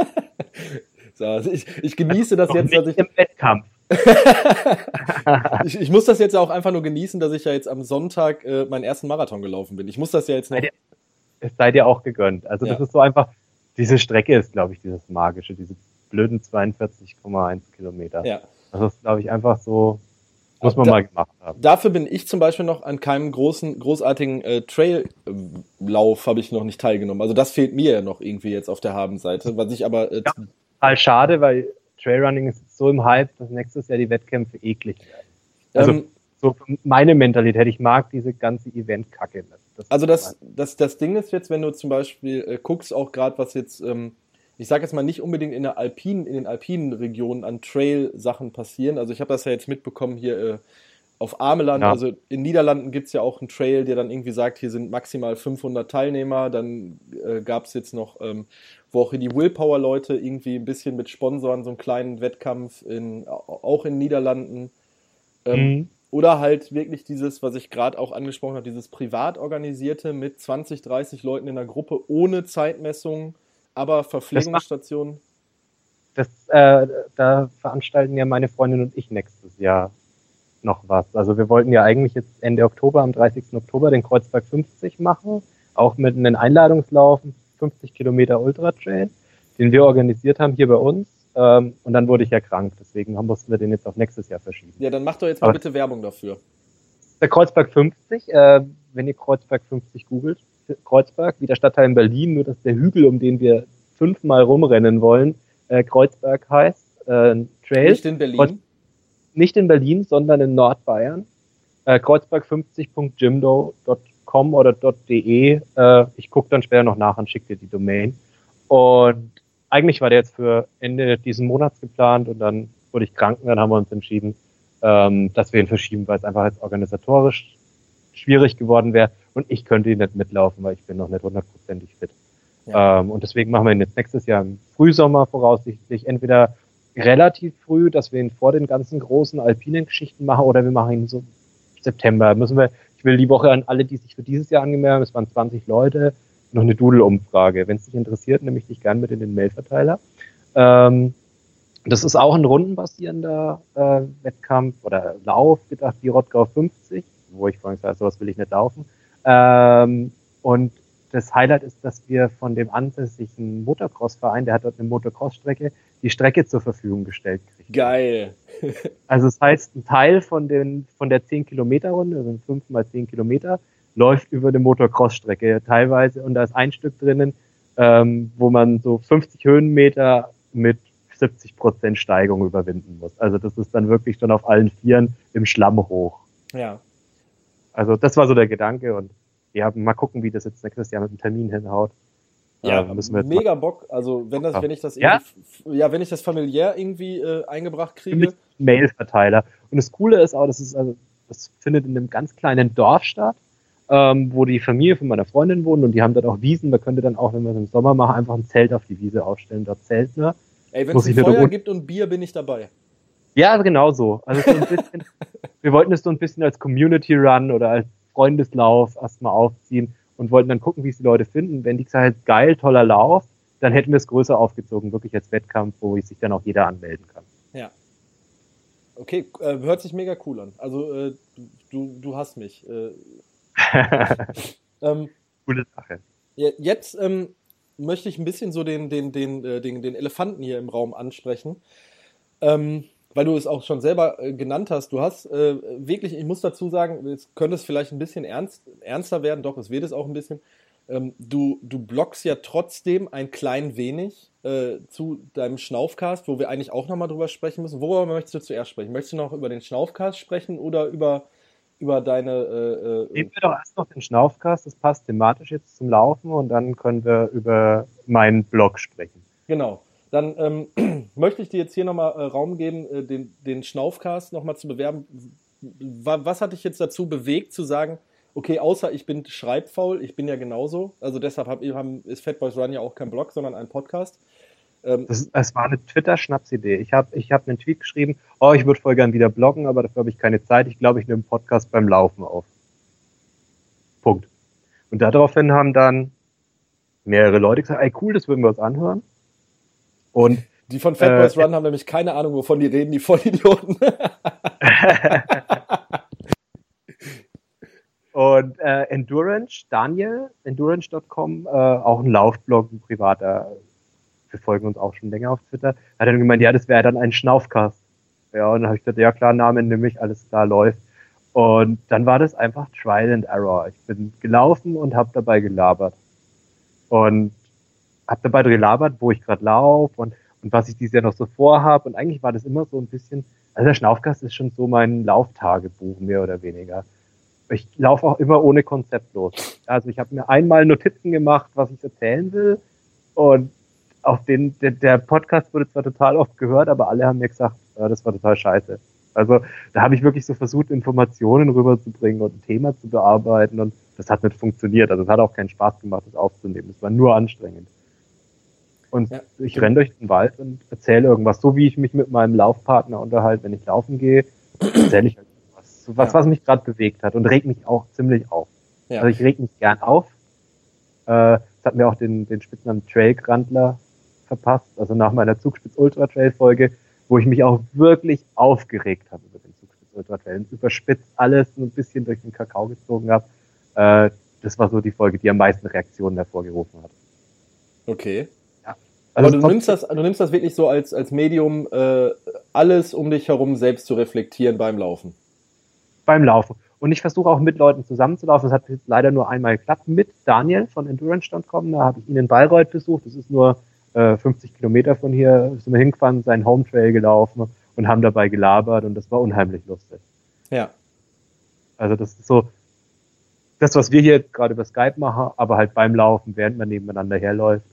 so, also ich, ich, genieße das jetzt, dass ich im Wettkampf. ich, ich, muss das jetzt auch einfach nur genießen, dass ich ja jetzt am Sonntag äh, meinen ersten Marathon gelaufen bin. Ich muss das ja jetzt noch es sei dir auch gegönnt. Also ja. das ist so einfach, diese Strecke ist, glaube ich, dieses magische, diese blöden 42,1 Kilometer. Ja. Das ist, glaube ich, einfach so, muss man da, mal gemacht haben. Dafür bin ich zum Beispiel noch an keinem großen, großartigen äh, Traillauf habe ich noch nicht teilgenommen. Also das fehlt mir ja noch irgendwie jetzt auf der Habenseite, was ich aber äh, ja, total schade, weil Trailrunning ist so im Hype, dass nächstes Jahr die Wettkämpfe eklig werden. Also ähm, so meine Mentalität, ich mag diese ganze Event-Kacke nicht. Das also das, das, das Ding ist jetzt, wenn du zum Beispiel äh, guckst, auch gerade was jetzt, ähm, ich sage jetzt mal nicht unbedingt in der alpinen, in den alpinen Regionen an Trail-Sachen passieren. Also ich habe das ja jetzt mitbekommen hier äh, auf Ameland, ja. also in Niederlanden gibt es ja auch einen Trail, der dann irgendwie sagt, hier sind maximal 500 Teilnehmer. Dann äh, gab es jetzt noch, ähm, wo auch hier die Willpower-Leute irgendwie ein bisschen mit Sponsoren so einen kleinen Wettkampf in, auch in Niederlanden. Ähm, mhm. Oder halt wirklich dieses, was ich gerade auch angesprochen habe, dieses privat organisierte mit 20, 30 Leuten in der Gruppe ohne Zeitmessung, aber Verpflegungsstationen. Das, äh, da veranstalten ja meine Freundin und ich nächstes Jahr noch was. Also wir wollten ja eigentlich jetzt Ende Oktober, am 30. Oktober, den Kreuzberg 50 machen, auch mit einem Einladungslauf, 50 Kilometer Ultra Trail, den wir organisiert haben hier bei uns. Ähm, und dann wurde ich ja krank, deswegen mussten wir den jetzt auf nächstes Jahr verschieben. Ja, dann mach doch jetzt mal Aber bitte Werbung dafür. Der Kreuzberg 50, äh, wenn ihr Kreuzberg 50 googelt, Kreuzberg, wie der Stadtteil in Berlin, nur dass der Hügel, um den wir fünfmal rumrennen wollen, äh, Kreuzberg heißt, äh, Trail. Nicht in Berlin? Kreuz nicht in Berlin, sondern in Nordbayern. Äh, Kreuzberg50.jimdo.com oder .de. Äh, ich gucke dann später noch nach und schicke dir die Domain. Und eigentlich war der jetzt für Ende diesen Monats geplant und dann wurde ich krank und dann haben wir uns entschieden, ähm, dass wir ihn verschieben, weil es einfach jetzt organisatorisch schwierig geworden wäre und ich könnte ihn nicht mitlaufen, weil ich bin noch nicht hundertprozentig fit. Ja. Ähm, und deswegen machen wir ihn jetzt nächstes Jahr im Frühsommer voraussichtlich entweder relativ früh, dass wir ihn vor den ganzen großen alpinen Geschichten machen oder wir machen ihn so September. Müssen wir, ich will die Woche an alle, die sich für dieses Jahr angemeldet haben, es waren 20 Leute, noch eine Doodle-Umfrage. Wenn es dich interessiert, nehme ich dich gern mit in den Mailverteiler. Ähm, das ist auch ein rundenbasierender äh, Wettkampf oder Lauf, gedacht wie Rottgau 50, wo ich vorhin gesagt sowas will ich nicht laufen. Ähm, und das Highlight ist, dass wir von dem ansässigen Motocross-Verein, der hat dort eine Motocross-Strecke, die Strecke zur Verfügung gestellt kriegen. Geil. also das heißt, ein Teil von, den, von der 10-Kilometer-Runde, also 5 mal 10 Kilometer, läuft über eine Motocross-Strecke teilweise und da ist ein Stück drinnen, ähm, wo man so 50 Höhenmeter mit 70 Prozent Steigung überwinden muss. Also das ist dann wirklich schon auf allen Vieren im Schlamm hoch. Ja. Also das war so der Gedanke und ja, mal gucken, wie das jetzt nächstes Jahr mit dem Termin hinhaut. Ja, äh, müssen wir mega Bock. Also wenn das, wenn ich das ja? ja, wenn ich das familiär irgendwie äh, eingebracht kriege. Mail-Verteiler. Und das Coole ist auch, das ist also, das findet in einem ganz kleinen Dorf statt, ähm, wo die Familie von meiner Freundin wohnt und die haben dort auch Wiesen. Man könnte dann auch, wenn wir es im Sommer machen, einfach ein Zelt auf die Wiese aufstellen. Dort zählt nur. Ey, wenn es ein Feuer gibt und Bier, bin ich dabei. Ja, genau so. Also so ein bisschen, wir wollten es so ein bisschen als Community Run oder als Freundeslauf erstmal aufziehen und wollten dann gucken, wie es die Leute finden. Wenn die gesagt geil, toller Lauf, dann hätten wir es größer aufgezogen, wirklich als Wettkampf, wo sich dann auch jeder anmelden kann. Ja. Okay, äh, hört sich mega cool an. Also äh, du, du hast mich. Äh, ähm, Coole Sache. Jetzt ähm, möchte ich ein bisschen so den, den, den, äh, den, den Elefanten hier im Raum ansprechen. Ähm, weil du es auch schon selber äh, genannt hast, du hast äh, wirklich, ich muss dazu sagen, jetzt könnte es vielleicht ein bisschen ernst, ernster werden, doch, es wird es auch ein bisschen. Ähm, du, du blockst ja trotzdem ein klein wenig äh, zu deinem Schnaufcast, wo wir eigentlich auch nochmal drüber sprechen müssen. Worüber möchtest du zuerst sprechen? Möchtest du noch über den Schnaufcast sprechen oder über, über deine. Äh, äh Nehmen wir doch erst noch den Schnaufcast, das passt thematisch jetzt zum Laufen und dann können wir über meinen Blog sprechen. Genau dann ähm, möchte ich dir jetzt hier nochmal äh, Raum geben, äh, den, den Schnaufcast nochmal zu bewerben. Was hat dich jetzt dazu bewegt, zu sagen, okay, außer ich bin schreibfaul, ich bin ja genauso. Also deshalb hab, haben, ist Fatboys Run ja auch kein Blog, sondern ein Podcast. Ähm, das, es war eine Twitter-Schnapsidee. Ich habe ich hab einen Tweet geschrieben, oh, ich würde voll gern wieder bloggen, aber dafür habe ich keine Zeit. Ich glaube, ich nehme einen Podcast beim Laufen auf. Punkt. Und daraufhin haben dann mehrere Leute gesagt, ey cool, das würden wir uns anhören. Und die von Fatboys äh, Run haben nämlich keine Ahnung, wovon die reden, die Vollidioten. und äh, Endurance, Daniel, endurance.com, äh, auch ein Laufblog, ein privater, wir folgen uns auch schon länger auf Twitter, hat dann gemeint, ja, das wäre dann ein Schnaufcast. Ja, und dann habe ich gesagt, ja klar, Name nämlich, alles klar läuft. Und dann war das einfach Trial and Error. Ich bin gelaufen und habe dabei gelabert. Und habe dabei gelabert, wo ich gerade laufe und, und was ich dieses Jahr noch so vorhabe. Und eigentlich war das immer so ein bisschen, also der Schnaufgast ist schon so mein Lauftagebuch, mehr oder weniger. Ich laufe auch immer ohne Konzept los. Also ich habe mir einmal Notizen gemacht, was ich erzählen will. Und auf den, der, der Podcast wurde zwar total oft gehört, aber alle haben mir gesagt, ja, das war total scheiße. Also da habe ich wirklich so versucht, Informationen rüberzubringen und ein Thema zu bearbeiten und das hat nicht funktioniert. Also es hat auch keinen Spaß gemacht, das aufzunehmen. Es war nur anstrengend. Und ja. ich renne durch den Wald und erzähle irgendwas, so wie ich mich mit meinem Laufpartner unterhalte, wenn ich laufen gehe, erzähle ich halt was, was, ja. was mich gerade bewegt hat und reg mich auch ziemlich auf. Ja. Also ich reg mich gern auf. Äh, das hat mir auch den, den Spitznamen Trailgrandler verpasst, also nach meiner Zugspitz Ultra Trail Folge, wo ich mich auch wirklich aufgeregt habe über den Zugspitz Ultra Trail und überspitzt alles ein bisschen durch den Kakao gezogen habe. Äh, das war so die Folge, die am meisten Reaktionen hervorgerufen hat. Okay. Also Aber du nimmst das, du nimmst das wirklich so als, als Medium, äh, alles um dich herum selbst zu reflektieren beim Laufen. Beim Laufen. Und ich versuche auch mit Leuten zusammenzulaufen. Das hat jetzt leider nur einmal geklappt mit Daniel von Endurance.com. Da habe ich ihn in Bayreuth besucht. Das ist nur äh, 50 Kilometer von hier. Sind wir hingefahren, seinen Home Trail gelaufen und haben dabei gelabert und das war unheimlich lustig. Ja. Also das ist so das, was wir hier gerade über Skype machen, aber halt beim Laufen, während man nebeneinander herläuft.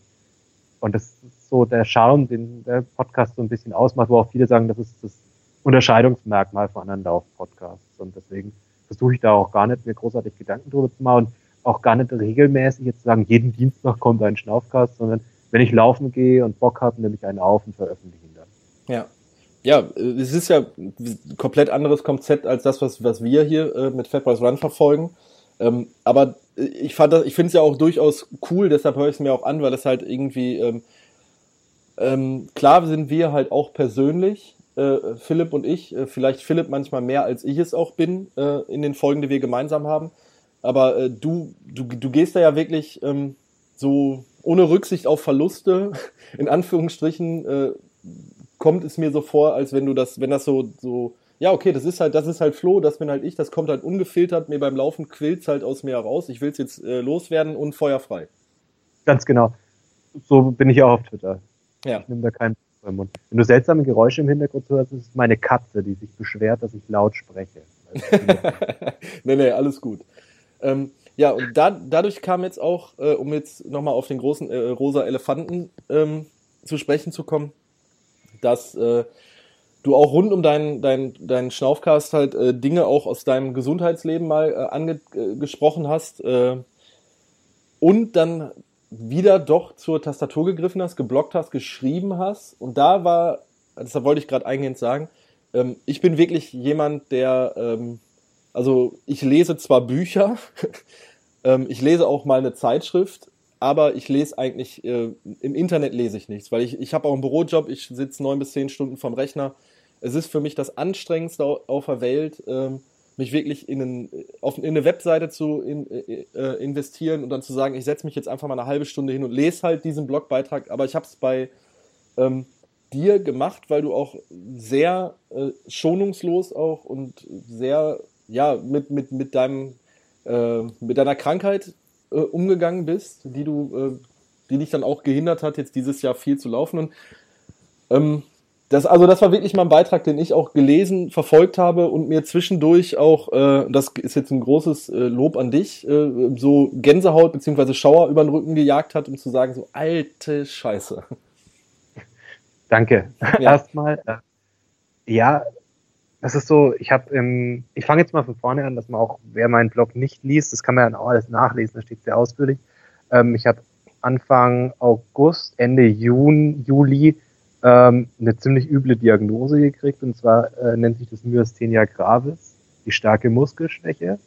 Und das so der Charme, den der Podcast so ein bisschen ausmacht, wo auch viele sagen, das ist das Unterscheidungsmerkmal von anderen Lauf-Podcasts. Und deswegen versuche ich da auch gar nicht mir großartig Gedanken drüber zu machen und auch gar nicht regelmäßig jetzt zu sagen, jeden Dienstag kommt ein Schnaufcast, sondern wenn ich laufen gehe und Bock habe, nehme ich einen auf und veröffentliche ihn dann. Ja. Ja, es ist ja ein komplett anderes Konzept als das, was, was wir hier äh, mit Fat Run verfolgen. Ähm, aber ich das, ich finde es ja auch durchaus cool, deshalb höre ich es mir auch an, weil es halt irgendwie ähm, ähm, klar sind wir halt auch persönlich, äh, Philipp und ich, äh, vielleicht Philipp manchmal mehr als ich es auch bin äh, in den Folgen, die wir gemeinsam haben. Aber äh, du, du, du gehst da ja wirklich ähm, so ohne Rücksicht auf Verluste, in Anführungsstrichen, äh, kommt es mir so vor, als wenn du das, wenn das so, so ja, okay, das ist halt, das ist halt Flo, das bin halt ich, das kommt halt ungefiltert, mir beim Laufen quillt's halt aus mir heraus. Ich will's jetzt äh, loswerden und feuerfrei. Ganz genau. So bin ich auch auf Twitter. Ja. Ich nehme da keinen beim Mund. Wenn du seltsame Geräusche im Hintergrund hörst, ist es meine Katze, die sich beschwert, dass ich laut spreche. nee, nee, alles gut. Ähm, ja, und da, dadurch kam jetzt auch, äh, um jetzt nochmal auf den großen äh, rosa Elefanten ähm, zu sprechen zu kommen, dass äh, du auch rund um deinen dein, dein Schnaufcast halt äh, Dinge auch aus deinem Gesundheitsleben mal äh, angesprochen hast äh, und dann wieder doch zur Tastatur gegriffen hast, geblockt hast, geschrieben hast. Und da war, deshalb wollte ich gerade eingehend sagen, ähm, ich bin wirklich jemand, der, ähm, also ich lese zwar Bücher, ähm, ich lese auch mal eine Zeitschrift, aber ich lese eigentlich, äh, im Internet lese ich nichts, weil ich, ich habe auch einen Bürojob, ich sitze neun bis zehn Stunden vom Rechner. Es ist für mich das Anstrengendste auf der Welt, ähm, mich wirklich in, einen, auf, in eine Webseite zu in, äh, äh, investieren und dann zu sagen, ich setze mich jetzt einfach mal eine halbe Stunde hin und lese halt diesen Blogbeitrag. Aber ich habe es bei ähm, dir gemacht, weil du auch sehr äh, schonungslos auch und sehr ja mit mit mit deinem äh, mit deiner Krankheit äh, umgegangen bist, die du äh, die dich dann auch gehindert hat, jetzt dieses Jahr viel zu laufen und ähm, das, also das war wirklich mal ein Beitrag, den ich auch gelesen, verfolgt habe und mir zwischendurch auch, äh, das ist jetzt ein großes äh, Lob an dich, äh, so Gänsehaut bzw. Schauer über den Rücken gejagt hat, um zu sagen, so alte Scheiße. Danke. Ja. Erstmal, äh, ja, das ist so, ich habe, ähm, ich fange jetzt mal von vorne an, dass man auch, wer meinen Blog nicht liest, das kann man dann auch alles nachlesen, da steht sehr ausführlich. Ähm, ich habe Anfang August, Ende Juni, Juli ähm, eine ziemlich üble Diagnose gekriegt und zwar äh, nennt sich das Myasthenia gravis, die starke Muskelschwäche.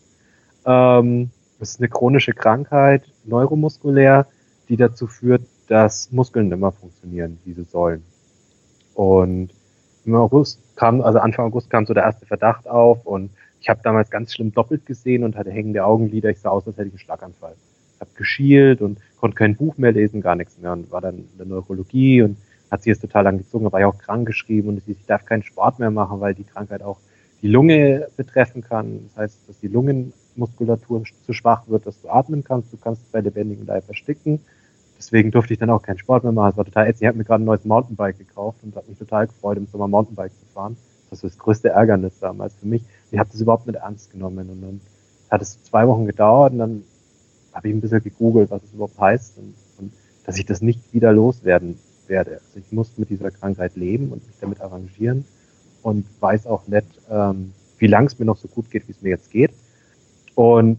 Ähm, das ist eine chronische Krankheit, neuromuskulär, die dazu führt, dass Muskeln nicht mehr funktionieren, wie sie sollen. Und im August kam, also Anfang August kam so der erste Verdacht auf und ich habe damals ganz schlimm doppelt gesehen und hatte hängende Augenlider. Ich sah aus, als hätte ich einen Schlaganfall. Ich habe geschielt und konnte kein Buch mehr lesen, gar nichts mehr und war dann in der Neurologie und hat sie es total angezogen, war ja auch krank geschrieben und sie darf keinen Sport mehr machen, weil die Krankheit auch die Lunge betreffen kann. Das heißt, dass die Lungenmuskulatur zu schwach wird, dass du atmen kannst. Du kannst bei lebendigem Leib ersticken. Deswegen durfte ich dann auch keinen Sport mehr machen. Es war total ätzend. Ich habe mir gerade ein neues Mountainbike gekauft und habe mich total gefreut, im Sommer Mountainbike zu fahren. Das war das größte Ärgernis damals für mich. Ich habe das überhaupt nicht ernst genommen. Und dann hat es zwei Wochen gedauert und dann habe ich ein bisschen gegoogelt, was es überhaupt heißt und, und dass ich das nicht wieder loswerden werde. Also ich muss mit dieser Krankheit leben und mich damit arrangieren und weiß auch nicht, ähm, wie lang es mir noch so gut geht, wie es mir jetzt geht. Und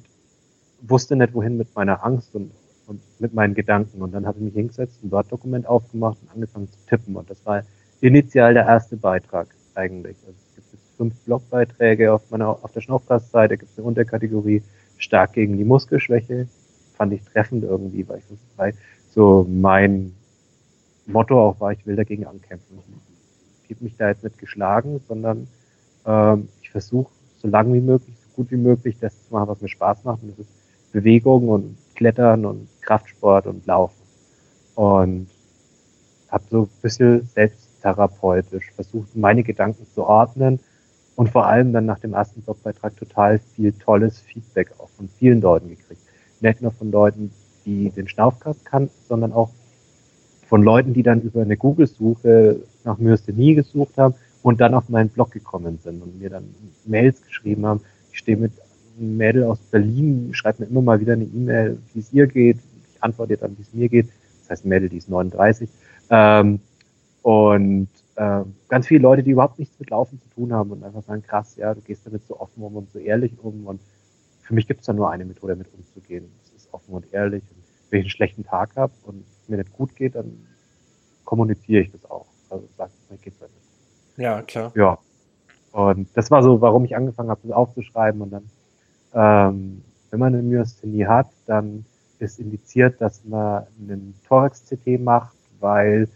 wusste nicht, wohin mit meiner Angst und, und mit meinen Gedanken. Und dann habe ich mich hingesetzt, ein Word-Dokument aufgemacht und angefangen zu tippen. Und das war initial der erste Beitrag eigentlich. Also es gibt jetzt fünf Blogbeiträge auf meiner, auf der Schnaufkast-Seite, gibt es eine Unterkategorie stark gegen die Muskelschwäche. Fand ich treffend irgendwie, weil ich das, weil so mein Motto auch war, ich will dagegen ankämpfen. Ich gebe mich da jetzt nicht geschlagen, sondern ähm, ich versuche so lange wie möglich, so gut wie möglich das zu machen, was mir Spaß macht. Und das ist Bewegung und Klettern und Kraftsport und Laufen. Und habe so ein bisschen selbsttherapeutisch versucht, meine Gedanken zu ordnen und vor allem dann nach dem ersten Blogbeitrag total viel tolles Feedback auch von vielen Leuten gekriegt. Nicht nur von Leuten, die den Schnaufkast kannten, sondern auch von Leuten, die dann über eine Google-Suche nach Myasthenie gesucht haben und dann auf meinen Blog gekommen sind und mir dann Mails geschrieben haben. Ich stehe mit einem Mädel aus Berlin, schreibt mir immer mal wieder eine E-Mail, wie es ihr geht. Ich antworte dann, wie es mir geht. Das heißt, Mädel, die ist 39. Ähm, und äh, ganz viele Leute, die überhaupt nichts mit Laufen zu tun haben und einfach sagen, krass, ja, du gehst damit so offen um und so ehrlich um. Und für mich gibt es da nur eine Methode, damit umzugehen. Das ist offen und ehrlich. Und wenn ich einen schlechten Tag habe und mir nicht gut geht, dann kommuniziere ich das auch. Also sage, mir geht's halt nicht. Ja, klar. Ja. Und das war so, warum ich angefangen habe, das aufzuschreiben. Und dann, ähm, wenn man eine Myasthenie hat, dann ist indiziert, dass man einen Thorax-CT macht, weil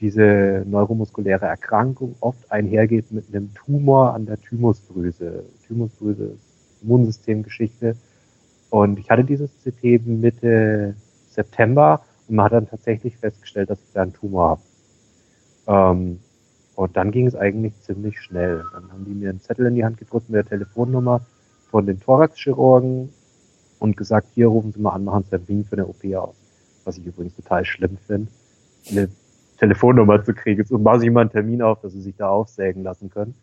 diese neuromuskuläre Erkrankung oft einhergeht mit einem Tumor an der Thymusdrüse. Thymusdrüse ist Immunsystemgeschichte. Und ich hatte dieses CT Mitte September und man hat dann tatsächlich festgestellt, dass ich da einen Tumor habe. Ähm, Und dann ging es eigentlich ziemlich schnell. Dann haben die mir einen Zettel in die Hand gedrückt mit der Telefonnummer von den Thoraxchirurgen und gesagt, hier rufen Sie mal an, machen Sie einen Termin für eine OP aus. Was ich übrigens total schlimm finde, eine Telefonnummer zu kriegen. Jetzt mache ich mal einen Termin auf, dass Sie sich da aufsägen lassen können.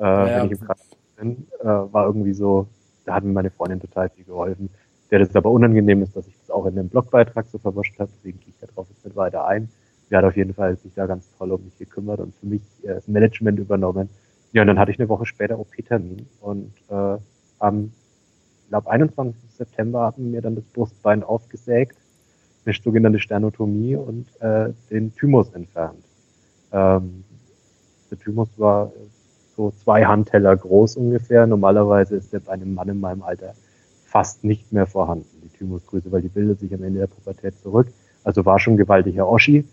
Äh, ja. Wenn ich im Krankenhaus bin, äh, war irgendwie so, da hat mir meine Freundin total viel geholfen. Der das aber unangenehm ist, dass ich auch in dem Blogbeitrag so verwurscht habe, deswegen gehe ich darauf jetzt nicht weiter ein. Der hat auf jeden Fall sich da ganz toll um mich gekümmert und für mich äh, das Management übernommen. Ja, und dann hatte ich eine Woche später OP-Termin und äh, am, glaube 21. September haben mir dann das Brustbein aufgesägt, eine sogenannte Sternotomie und äh, den Thymus entfernt. Ähm, der Thymus war so zwei Handteller groß ungefähr. Normalerweise ist der bei einem Mann in meinem Alter fast nicht mehr vorhanden, Thymusgröße, weil die bildet sich am Ende der Pubertät zurück. Also war schon gewaltiger Oschi.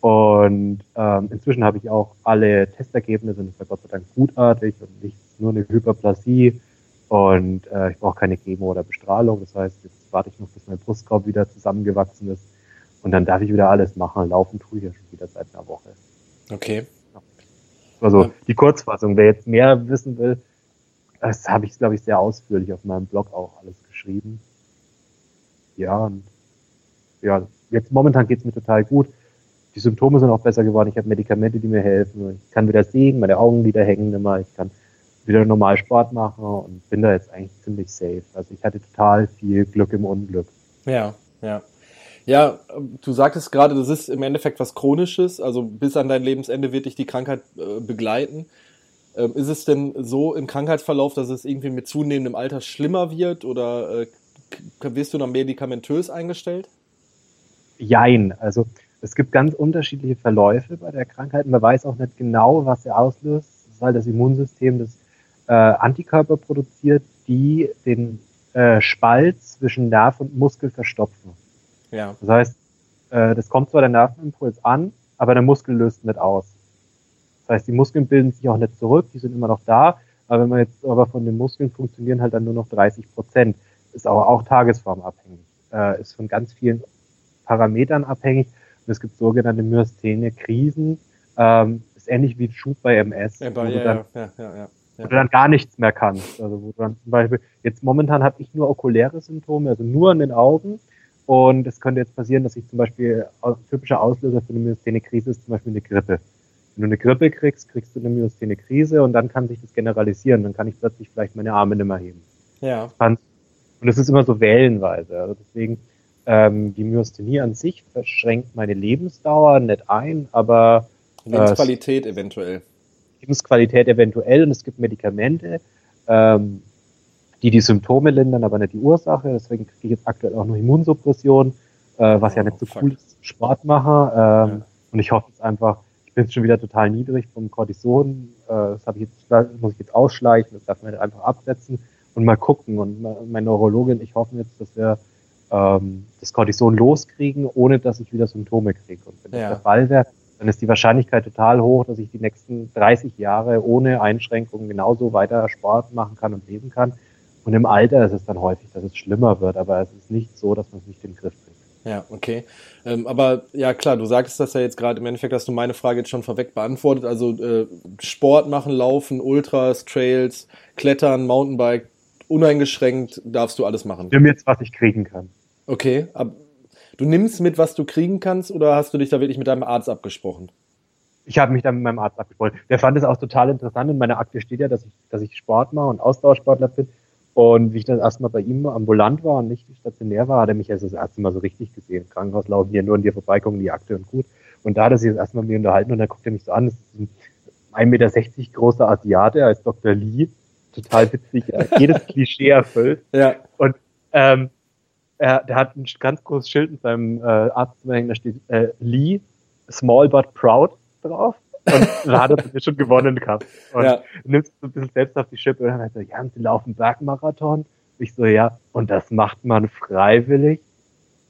Und ähm, inzwischen habe ich auch alle Testergebnisse, und das war Gott sei Dank gutartig und nicht nur eine Hyperplasie. Und äh, ich brauche keine Chemo oder Bestrahlung. Das heißt, jetzt warte ich noch, bis mein Brustkorb wieder zusammengewachsen ist. Und dann darf ich wieder alles machen. Laufen tue ich ja schon wieder seit einer Woche. Okay. Also die Kurzfassung. Wer jetzt mehr wissen will, das habe ich, glaube ich, sehr ausführlich auf meinem Blog auch alles geschrieben. Ja, und ja, jetzt momentan geht's mir total gut. Die Symptome sind auch besser geworden. Ich habe Medikamente, die mir helfen. Ich kann wieder sehen, meine Augenlider hängen immer. Ich kann wieder normal Sport machen und bin da jetzt eigentlich ziemlich safe. Also ich hatte total viel Glück im Unglück. Ja, ja. Ja, du sagtest gerade, das ist im Endeffekt was Chronisches, also bis an dein Lebensende wird dich die Krankheit äh, begleiten. Ähm, ist es denn so im Krankheitsverlauf, dass es irgendwie mit zunehmendem Alter schlimmer wird oder äh, wirst du noch medikamentös eingestellt? Jein, also es gibt ganz unterschiedliche Verläufe bei der Krankheit. Man weiß auch nicht genau, was sie auslöst. Das ist halt das Immunsystem, das äh, Antikörper produziert, die den äh, Spalt zwischen Nerv und Muskel verstopfen. Ja. Das heißt, äh, das kommt zwar der Nervenimpuls an, aber der Muskel löst nicht aus. Das heißt, die Muskeln bilden sich auch nicht zurück, die sind immer noch da, aber wenn man jetzt aber von den Muskeln funktionieren halt dann nur noch 30 Prozent. Ist aber auch tagesformabhängig, äh, ist von ganz vielen Parametern abhängig. Und es gibt sogenannte Myasthenie-Krisen, ähm, ist ähnlich wie Schub bei MS. Ja, bei, ja, dann, ja, wo du dann gar nichts mehr kannst. Also wo du dann zum Beispiel, jetzt momentan habe ich nur okuläre Symptome, also nur an den Augen. Und es könnte jetzt passieren, dass ich zum Beispiel typischer Auslöser für eine Myasthenie-Krise ist zum Beispiel eine Grippe. Wenn du eine Grippe kriegst, kriegst du eine Myasthenie-Krise und dann kann sich das generalisieren. Dann kann ich plötzlich vielleicht meine Arme nicht mehr heben. Ja. Und das ist immer so wellenweise. Also deswegen, ähm, die Myasthenie an sich verschränkt meine Lebensdauer nicht ein, aber Lebensqualität äh, eventuell. Lebensqualität eventuell und es gibt Medikamente, ähm, die die Symptome lindern, aber nicht die Ursache. Deswegen kriege ich jetzt aktuell auch nur Immunsuppression, äh, was oh, ja nicht so fuck. cool ist, Sport mache. Ähm, ja. Und ich hoffe jetzt einfach, ich bin jetzt schon wieder total niedrig vom Cortison. Äh, das habe ich jetzt, das muss ich jetzt ausschleichen, das darf man einfach absetzen und mal gucken. Und meine Neurologin, ich hoffe jetzt, dass wir ähm, das Cortison loskriegen, ohne dass ich wieder Symptome kriege. Und wenn ja. das der Fall wäre, dann ist die Wahrscheinlichkeit total hoch, dass ich die nächsten 30 Jahre ohne Einschränkungen genauso weiter Sport machen kann und leben kann. Und im Alter ist es dann häufig, dass es schlimmer wird, aber es ist nicht so, dass man es nicht in den Griff kriegt. Ja, okay. Ähm, aber ja klar, du sagst das ja jetzt gerade im Endeffekt, hast du meine Frage jetzt schon vorweg beantwortet. Also äh, Sport machen, Laufen, Ultras, Trails, Klettern, Mountainbike, uneingeschränkt darfst du alles machen. Nimm jetzt, was ich kriegen kann. Okay, ab, Du nimmst mit, was du kriegen kannst, oder hast du dich da wirklich mit deinem Arzt abgesprochen? Ich habe mich da mit meinem Arzt abgesprochen. Der fand es auch total interessant. In meiner Akte steht ja, dass ich, dass ich Sport mache und Ausdauersportler bin. Und wie ich das erstmal bei ihm ambulant war und nicht stationär war, hat er mich also das erste Mal so richtig gesehen. Im Krankenhaus laufen hier nur an dir vorbei, gucken die Akte und gut. Und da hat er sich das erstmal mit mir unterhalten und dann guckt er mich so an. Das ist ein 1,60 Meter großer Asiate als Dr. Lee. Total witzig. jedes Klischee erfüllt. Ja. Und ähm, er, der hat ein ganz großes Schild in seinem äh, Arztzimmer hängen, da steht äh, Lee, small but proud drauf. Und da hat er schon gewonnen gehabt. Und ja. nimmst so ein bisschen selbst auf die Schippe und dann hat er, ja, sie laufen Bergmarathon. Ich so, ja, und das macht man freiwillig.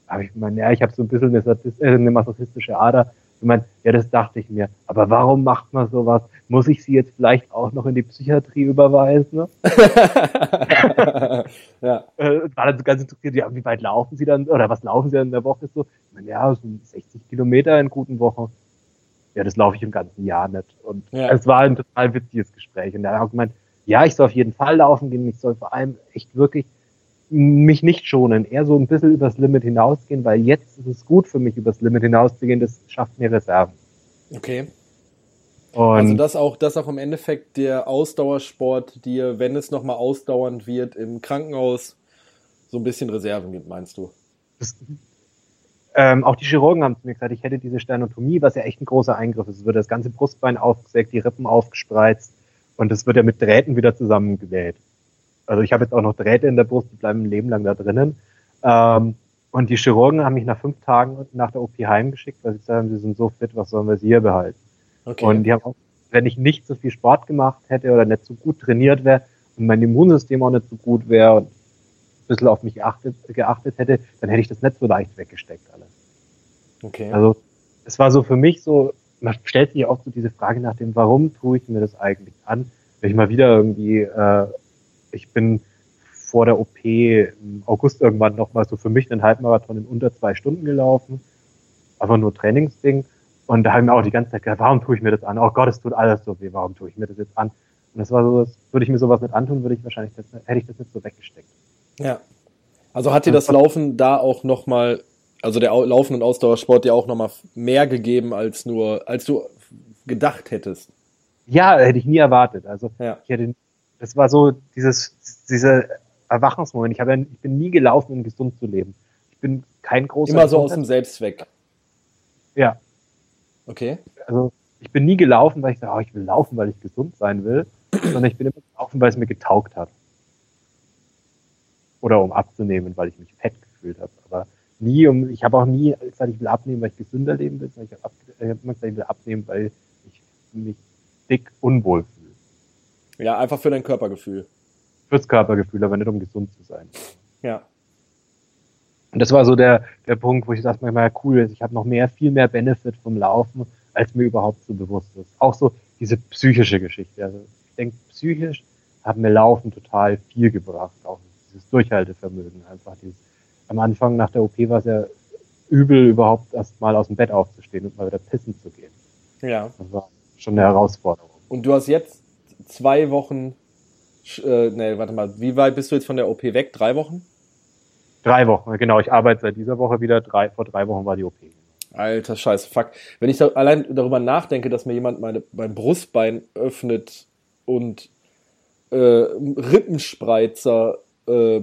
Aber ich meine, ja, ich habe so ein bisschen eine, äh, eine masochistische Ader. Ich meine, ja, das dachte ich mir. Aber warum macht man sowas? Muss ich sie jetzt vielleicht auch noch in die Psychiatrie überweisen? Ne? ja. Äh, war dann so ganz interessiert, ja, wie weit laufen sie dann, oder was laufen sie dann in der Woche so? Ich meine, ja, so 60 Kilometer in guten Wochen. ja, das laufe ich im ganzen Jahr nicht. Und Ja. es war ein total witziges Gespräch. Und er hat auch gemeint, ja, ich soll auf jeden Fall laufen gehen, ich soll vor allem echt wirklich mich nicht schonen, eher so ein bisschen übers Limit hinausgehen, weil jetzt ist es gut für mich, übers Limit hinauszugehen, das schafft mir Reserven. Okay. Und Also dass auch, dass auch im Endeffekt der Ausdauersport dir, wenn es nochmal ausdauernd wird, im Krankenhaus so ein bisschen Reserven gibt, meinst du? das, ähm, auch die Chirurgen haben zu mir gesagt, ich hätte diese Sternotomie, was ja echt ein großer Eingriff ist. Es wird das ganze Brustbein aufgesägt, die Rippen aufgespreizt und es wird ja mit Drähten wieder zusammengenäht. Also ich habe jetzt auch noch Drähte in der Brust, die bleiben ein Leben lang da drinnen. Ähm, und die Chirurgen haben mich nach fünf Tagen nach der OP heimgeschickt, weil sie gesagt haben, sie sind so fit, was sollen wir sie hier behalten? Okay. Und die haben auch, wenn ich nicht so viel Sport gemacht hätte oder nicht so gut trainiert wäre und mein Immunsystem auch nicht so gut wäre und ein bisschen auf mich geachtet, geachtet hätte, dann hätte ich das nicht so leicht weggesteckt alles. okay. Also es war so für mich so, man stellt sich auch so diese Frage nach dem, warum tue ich mir das eigentlich an? Wenn ich mal wieder irgendwie, äh, ich bin vor der OP im August irgendwann nochmal so für mich einen Halbmarathon in unter zwei Stunden gelaufen, aber nur Trainingsding. Und da habe ich mir auch die ganze Zeit gedacht, warum tue ich mir das an? Oh Gott, es tut alles so weh, warum tue ich mir das jetzt an? Und das war so, würde ich mir sowas nicht antun, würde ich wahrscheinlich, das, hätte ich das nicht so weggesteckt. Ja. Also hat dir das Laufen da auch nochmal, also der Au- Laufen und Ausdauersport dir auch nochmal mehr gegeben, als nur, als du gedacht hättest. Ja, hätte ich nie erwartet. Also Ja. ich hätte, das war so dieses, dieser Erwachungsmoment. Ich, ja- ich bin nie gelaufen, um gesund zu leben. Ich bin kein großer. Immer so aus dem Selbstzweck. Ja, Okay. also ich bin nie gelaufen, weil ich sage, oh, ich will laufen, weil ich gesund sein will, sondern ich bin immer gelaufen, weil es mir getaugt hat. Oder um abzunehmen, weil ich mich fett gefühlt habe. Aber nie um, ich habe auch nie gesagt, ich will abnehmen, weil ich gesünder leben will, sondern ich habe hab immer gesagt, ich will abnehmen, weil ich mich dick unwohl fühle. Ja, einfach für dein Körpergefühl. Fürs Körpergefühl, aber nicht um gesund zu sein. Ja. Und das war so der, der Punkt, wo ich dachte, manchmal, ja, cool, ich habe noch mehr, viel mehr Benefit vom Laufen, als mir überhaupt so bewusst ist. Auch so diese psychische Geschichte. Also ich denke, psychisch hat mir Laufen total viel gebracht. Auch dieses Durchhaltevermögen einfach. Dieses, am Anfang nach der OP war es ja übel, überhaupt erst mal aus dem Bett aufzustehen und mal wieder pissen zu gehen. Ja. Das war schon eine Herausforderung. Und du hast jetzt zwei Wochen, äh, nee, warte mal, wie weit bist du jetzt von der OP weg? Drei Wochen? Drei Wochen, genau. Ich arbeite seit dieser Woche wieder. Drei, vor drei Wochen war die OP. Alter Scheiße, fuck. Wenn ich da allein darüber nachdenke, dass mir jemand meine, mein Brustbein öffnet und äh, Rippenspreizer, äh,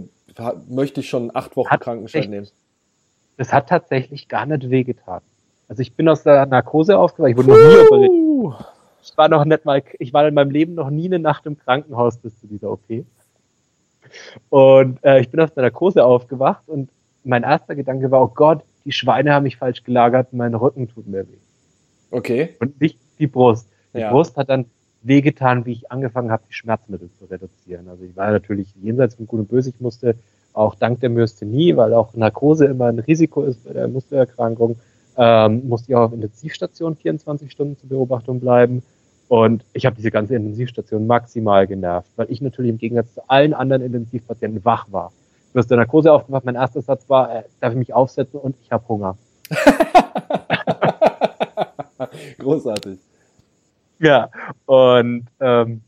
möchte ich schon acht Wochen Hat Krankenschein echt- nehmen. Das hat tatsächlich gar nicht wehgetan. Also ich bin aus der Narkose aufgewacht. Ich wurde noch nie operiert. Ich war noch nicht mal, ich war in meinem Leben noch nie eine Nacht im Krankenhaus bis zu dieser OP. Und äh, ich bin aus der Narkose aufgewacht und mein erster Gedanke war, oh Gott, die Schweine haben mich falsch gelagert, mein Rücken tut mir weh. okay. Und nicht die Brust. Die Ja. Brust hat dann wehgetan, wie ich angefangen habe, die Schmerzmittel zu reduzieren. Also ich war natürlich jenseits von Gut und Böse. Ich musste auch dank der Myasthenie, weil auch Narkose immer ein Risiko ist bei der Muskelerkrankung, ähm, musste ich auch auf Intensivstation 24 Stunden zur Beobachtung bleiben. Und ich habe diese ganze Intensivstation maximal genervt, weil ich natürlich im Gegensatz zu allen anderen Intensivpatienten wach war. Ich bin aus der Narkose aufgewacht, mein erster Satz war, äh, darf ich mich aufsetzen und ich habe Hunger. Großartig. Ja, und ähm,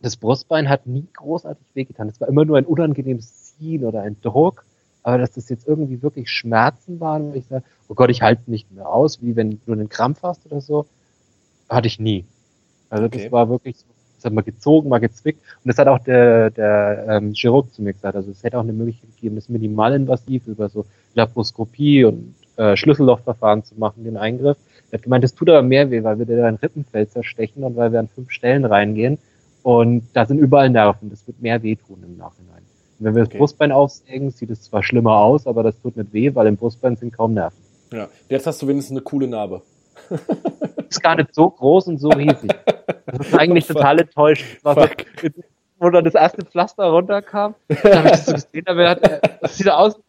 das Brustbein hat nie großartig wehgetan. Es war immer nur ein unangenehmes Ziehen oder ein Druck. Aber dass das jetzt irgendwie wirklich Schmerzen waren, wo ich sage, oh Gott, ich halte nicht mehr aus, wie wenn du einen Krampf hast oder so, hatte ich nie. Also Okay. das war wirklich so, das hat mal gezogen, mal gezwickt. Und das hat auch der, der ähm, Chirurg zu mir gesagt. Also es hätte auch eine Möglichkeit gegeben, das minimalinvasiv über so Laparoskopie und äh, Schlüssellochverfahren zu machen, den Eingriff. Er hat gemeint, das tut aber mehr weh, weil wir dir dein Rippenfeld zerstechen und weil wir an fünf Stellen reingehen. Und da sind überall Nerven. Das wird mehr wehtun im Nachhinein. Wenn wir das Okay. Brustbein aufsägen, sieht es zwar schlimmer aus, aber das tut nicht weh, weil im Brustbein sind kaum Nerven. Ja. Jetzt hast du wenigstens eine coole Narbe. ist gar nicht so groß und so riesig. Das ist eigentlich Fuck. total enttäuschend. Wo dann das erste Pflaster runterkam, da habe ich das so gesehen, aber hat, das sieht aus,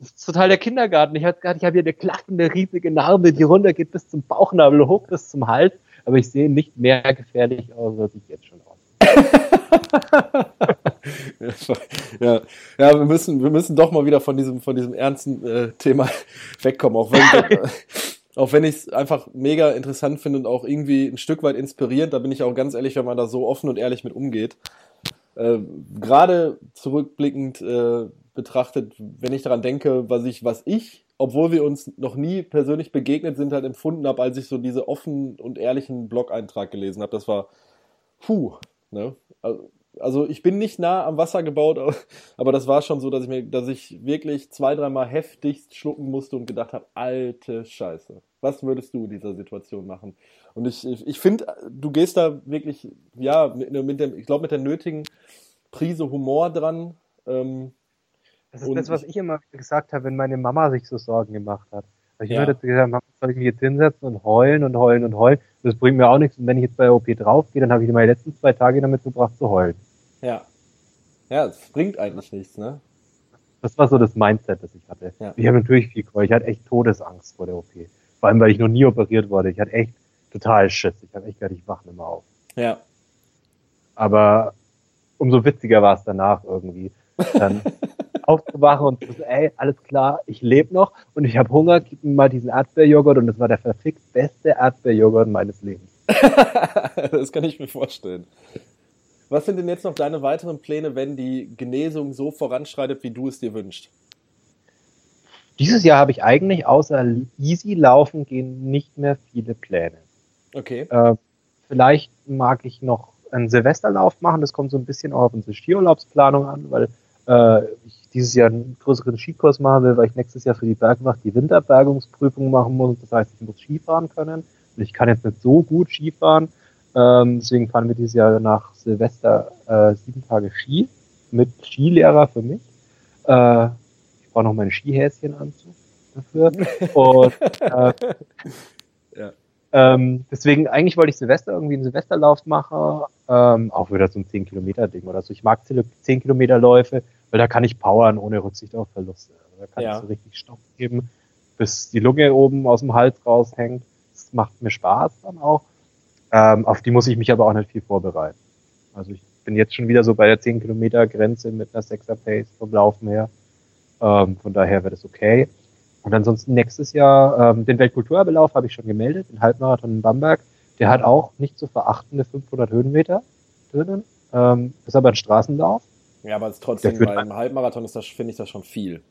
das ist total der Kindergarten. Ich habe hab hier eine klaffende, riesige Narbe, die runtergeht bis zum Bauchnabel, hoch bis zum Hals, aber ich sehe nicht mehr gefährlich aus, als ich jetzt schon aus. Ja, ja, wir müssen, wir müssen doch mal wieder von diesem, von diesem ernsten äh, Thema wegkommen, auch wenn, Auch wenn ich es einfach mega interessant finde und auch irgendwie ein Stück weit inspirierend, da bin ich auch ganz ehrlich, wenn man da so offen und ehrlich mit umgeht. Äh, Gerade zurückblickend äh, betrachtet, wenn ich daran denke, was ich, was ich, obwohl wir uns noch nie persönlich begegnet sind, halt empfunden habe, als ich so diese offen und ehrlichen Blog-Eintrag gelesen habe. Das war, puh, ne? Also, ich bin nicht nah am Wasser gebaut, aber das war schon so, dass ich mir, dass ich wirklich zwei, dreimal heftigst schlucken musste und gedacht habe, alte Scheiße. Was würdest du in dieser Situation machen? Und ich, ich, finde, du gehst da wirklich, ja, mit, mit dem, ich glaube, mit der nötigen Prise Humor dran. Ähm, das ist das, was ich immer gesagt habe, wenn meine Mama sich so Sorgen gemacht hat. Ich ja. immer dazu gesagt habe, soll ich mich jetzt hinsetzen und heulen und heulen und heulen. Das bringt mir auch nichts. Und wenn ich jetzt bei OP draufgehe, dann habe ich meine letzten zwei Tage damit verbracht zu heulen. Ja. Ja, es bringt eigentlich nichts, ne? Das war so das Mindset, das ich hatte. Ja. Ich habe natürlich viel geheult. Ich hatte echt Todesangst vor der OP. Vor allem, weil ich noch nie operiert wurde. Ich hatte echt total Schiss. Ich habe echt gedacht, ich wache immer auf. Ja. Aber umso witziger war es danach irgendwie. Dann aufzuwachen und zu sagen, ey, alles klar, ich lebe noch und ich habe Hunger, gib mir mal diesen Erdbeerjoghurt und das war der verfickt beste Erdbeerjoghurt meines Lebens. das kann ich mir vorstellen. Was sind denn jetzt noch deine weiteren Pläne, wenn die Genesung so voranschreitet, wie du es dir wünschst? Dieses Jahr habe ich eigentlich außer easy laufen gehen nicht mehr viele Pläne. Okay. Äh, vielleicht mag ich noch einen Silvesterlauf machen. Das kommt so ein bisschen auch auf unsere Skiurlaubsplanung an, weil äh, ich dieses Jahr einen größeren Skikurs machen will, weil ich nächstes Jahr für die Bergwacht die Winterbergungsprüfung machen muss. Das heißt, ich muss Skifahren können. Und ich kann jetzt nicht so gut Skifahren. Ähm, deswegen fahren wir dieses Jahr nach Silvester äh, sieben Tage Ski mit Skilehrer für mich. Äh, ich brauche noch meine Skihäschenanzug dafür. Und äh, ja. ähm, deswegen, eigentlich wollte ich Silvester irgendwie einen Silvesterlauf machen, ähm, auch wieder so ein 10-Kilometer-Ding oder so. Ich mag 10 Kilometer Läufe, weil da kann ich powern ohne Rücksicht auf Verluste. Also da kann ja. ich so richtig Stoff geben, bis die Lunge oben aus dem Hals raushängt. Das macht mir Spaß dann auch. Ähm, auf die muss ich mich aber auch nicht viel vorbereiten. Also ich bin jetzt schon wieder so bei der 10 Kilometer Grenze mit einer 6er Pace vom Laufen her. Ähm, von daher wäre das okay. Und ansonsten nächstes Jahr ähm, den Weltkulturerbelauf habe ich schon gemeldet, den Halbmarathon in Bamberg. Der hat auch nicht zu verachtende 500 Höhenmeter drinnen. Ähm, ist aber ein Straßenlauf. Ja, aber trotzdem, beim Halbmarathon ist das, finde ich das schon viel.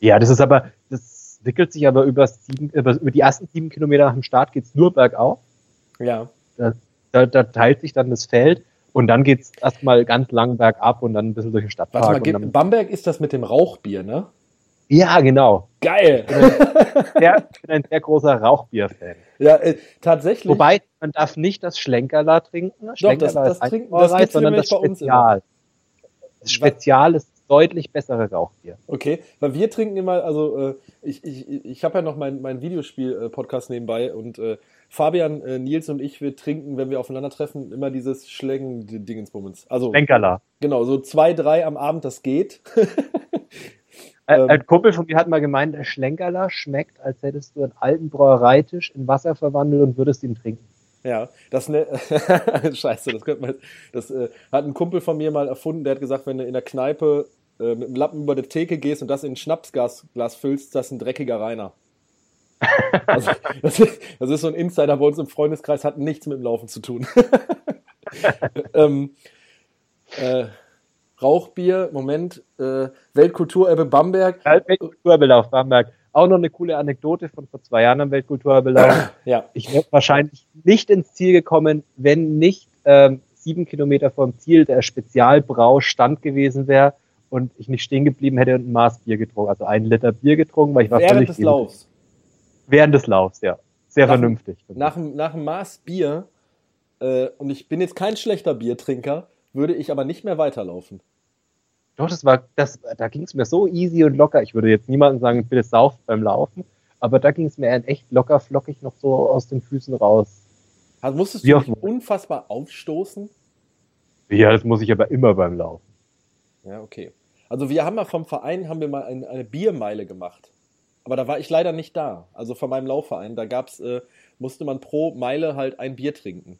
Ja, das ist aber, das wickelt sich aber über, sieben, über die ersten sieben Kilometer nach dem Start geht's nur bergauf. Ja. Da, da, da teilt sich dann das Feld und dann geht's erstmal ganz lang bergab und dann ein bisschen durch den Stadtpark. Warte mal, Bamberg ist das mit dem Rauchbier, ne? Ja, genau. Geil. Ich bin ein sehr, bin ein sehr großer Rauchbier-Fan. Ja, äh, tatsächlich. Wobei, man darf nicht das Schlenkerla trinken. Schlenkerla Doch, das, das, trinken, das gibt's sondern das Spezial. Spezial ist deutlich bessere Rauchbier. Okay, weil wir trinken immer, also äh, ich, ich, ich habe ja noch meinen mein Videospiel-Podcast nebenbei und äh, Fabian, äh, Nils und ich, wir trinken, wenn wir aufeinandertreffen, immer dieses Schlängen-Dingensbummens. Also, Schlenkerla. Genau, so zwei, drei am Abend, das geht. Ähm, ein Kumpel von mir hat mal gemeint, der Schlenkerler schmeckt, als hättest du einen alten Bräuereitisch in Wasser verwandelt und würdest ihn trinken. Ja, das ne Scheiße, das könnte man. Das äh, hat ein Kumpel von mir mal erfunden, der hat gesagt, wenn du in der Kneipe äh, mit dem Lappen über die Theke gehst und das in ein Schnapsglas füllst, das ist ein dreckiger Reiner. also, das, ist, das, ist, so ein Insider bei uns im Freundeskreis, hat nichts mit dem Laufen zu tun. ähm, äh, Rauchbier, Moment, äh, Weltkulturerbe Bamberg. Weltkulturerbelauf Bamberg. Auch noch eine coole Anekdote von vor zwei Jahren am Weltkulturerbelauf. ja. Ich wäre wahrscheinlich nicht ins Ziel gekommen, wenn nicht ähm, sieben Kilometer vom Ziel der Spezialbrau Stand gewesen wäre und ich nicht stehen geblieben hätte und ein Maß Bier getrunken, also einen Liter Bier getrunken, weil ich war Während des Laufs? Während des Laufs, ja. Sehr nach, vernünftig. Nach, nach einem Maß Bier, äh, und ich bin jetzt kein schlechter Biertrinker, würde ich aber nicht mehr weiterlaufen. Doch, das war, das, da ging es mir so easy und locker. Ich würde jetzt niemandem sagen, bitte sauf beim Laufen, aber da ging es mir echt locker flockig noch so aus den Füßen raus. Also musstest du dich unfassbar aufstoßen? Ja, das muss ich aber immer beim Laufen. Ja, okay. Also wir haben ja vom Verein haben wir mal eine, eine Biermeile gemacht. Aber da war ich leider nicht da. Also von meinem Laufverein. Da gab's, äh, musste man pro Meile halt ein Bier trinken.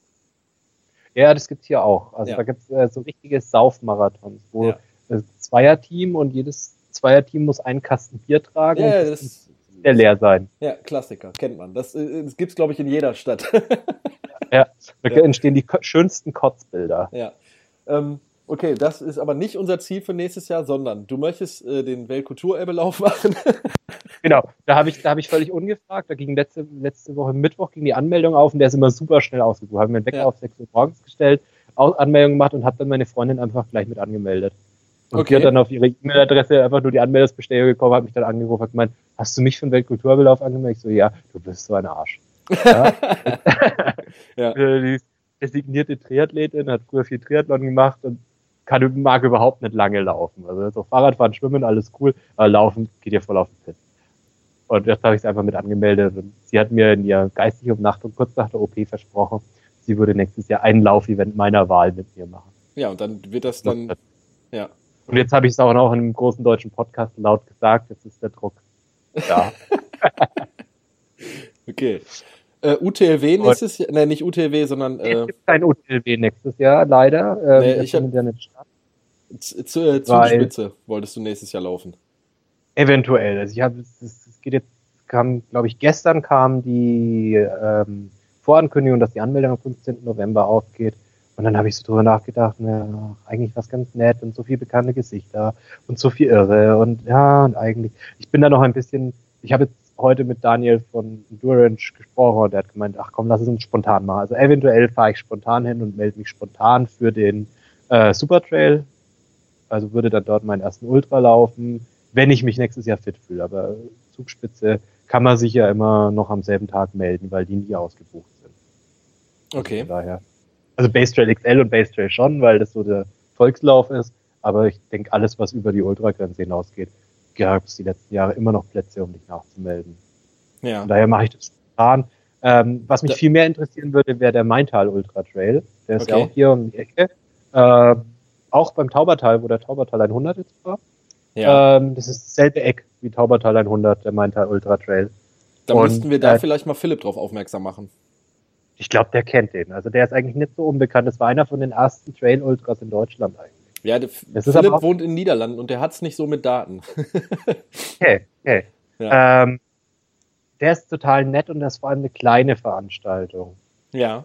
Ja, das gibt's hier auch. Also ja. da gibt's äh, so richtige Saufmarathons, wo ja. Zweierteam und jedes Zweierteam muss einen Kasten Bier tragen. Ja, das, der leer sein. Ja, Klassiker, kennt man. Das, äh, das gibt's, glaube ich, in jeder Stadt. Ja, da Ja. entstehen die schönsten Kotzbilder. ja. Ähm, okay, das ist aber nicht unser Ziel für nächstes Jahr, sondern du möchtest äh, den Weltkulturerbelauf machen. Genau, da habe ich, da habe ich völlig ungefragt. Da ging letzte, letzte Woche Mittwoch ging die Anmeldung auf und der ist immer super schnell ausgebucht. Habe mir einen Wecker Ja. auf 6 Uhr morgens gestellt, Anmeldung gemacht und habe dann meine Freundin einfach gleich mit angemeldet. Und Okay. die hat dann auf ihre E-Mail-Adresse einfach nur die Anmeldungsbestellung gekommen, hat mich dann angerufen, hat gemeint, hast du mich für den Weltkulturbelauf angemeldet? Ich so, ja, du bist so ein Arsch. Ja. Ja. Äh, Die designierte Triathletin, hat früher viel Triathlon gemacht und kann, mag überhaupt nicht lange laufen. Also so Fahrradfahren, Schwimmen, alles cool, aber Laufen geht ihr voll auf den Piss. Und jetzt habe ich es einfach mit angemeldet und sie hat mir in ihrer geistigen Umnachtung kurz nach der OP versprochen, sie würde nächstes Jahr ein Laufevent meiner Wahl mit mir machen. ja, und dann wird das dann, ja. Und jetzt habe ich es auch noch in einem großen deutschen Podcast laut gesagt, jetzt ist der Druck da. Okay. Äh, UTLW nächstes Jahr, ne, nicht UTLW, sondern Es äh, gibt kein UTLW nächstes Jahr, leider. Ähm, Nee, ich hab- ja nicht statt. Z- zu, äh, Weil- Zugspitze wolltest du nächstes Jahr laufen. Eventuell. Also ich habe, es, es geht jetzt, kam, glaube ich, gestern kam die ähm, Vorankündigung, dass die Anmeldung am 15. November aufgeht. Und dann habe ich so drüber nachgedacht, na, eigentlich was ganz nett und so viele bekannte Gesichter und so viel Irre und ja, und eigentlich, ich bin da noch ein bisschen, ich habe jetzt heute mit Daniel von Endurance gesprochen und der hat gemeint, ach komm, lass es uns spontan machen. Also eventuell fahre ich spontan hin und melde mich spontan für den äh, Supertrail. Also würde dann dort meinen ersten Ultra laufen, wenn ich mich nächstes Jahr fit fühle. Aber Zugspitze kann man sich ja immer noch am selben Tag melden, weil die nie ausgebucht sind. Okay. Von daher. Also Base Trail XL und Base Trail schon, weil das so der Volkslauf ist. Aber ich denke, alles, was über die Ultragrenze hinausgeht, gab es die letzten Jahre immer noch Plätze, um dich nachzumelden. Ja. Von daher mache ich das spontan. Ähm, was mich Da- viel mehr interessieren würde, wäre der Maintal Ultra Trail. Der ist ja auch hier um die Ecke. Äh, auch beim Taubertal, wo der Taubertal 100 jetzt war. ja. Ähm, das ist dasselbe Eck wie Taubertal 100, der Maintal Ultra Trail. da und, müssten wir da äh, vielleicht mal Philipp drauf aufmerksam machen. Ich glaube, der kennt den. Also der ist eigentlich nicht so unbekannt. Das war einer von den ersten Trail Ultras in Deutschland eigentlich. Ja, der, Das ist Philipp auch- wohnt in den Niederlanden und der hat's nicht so mit Daten. Okay, okay. Ja. Ähm, der ist total nett und das ist vor allem eine kleine Veranstaltung. Ja,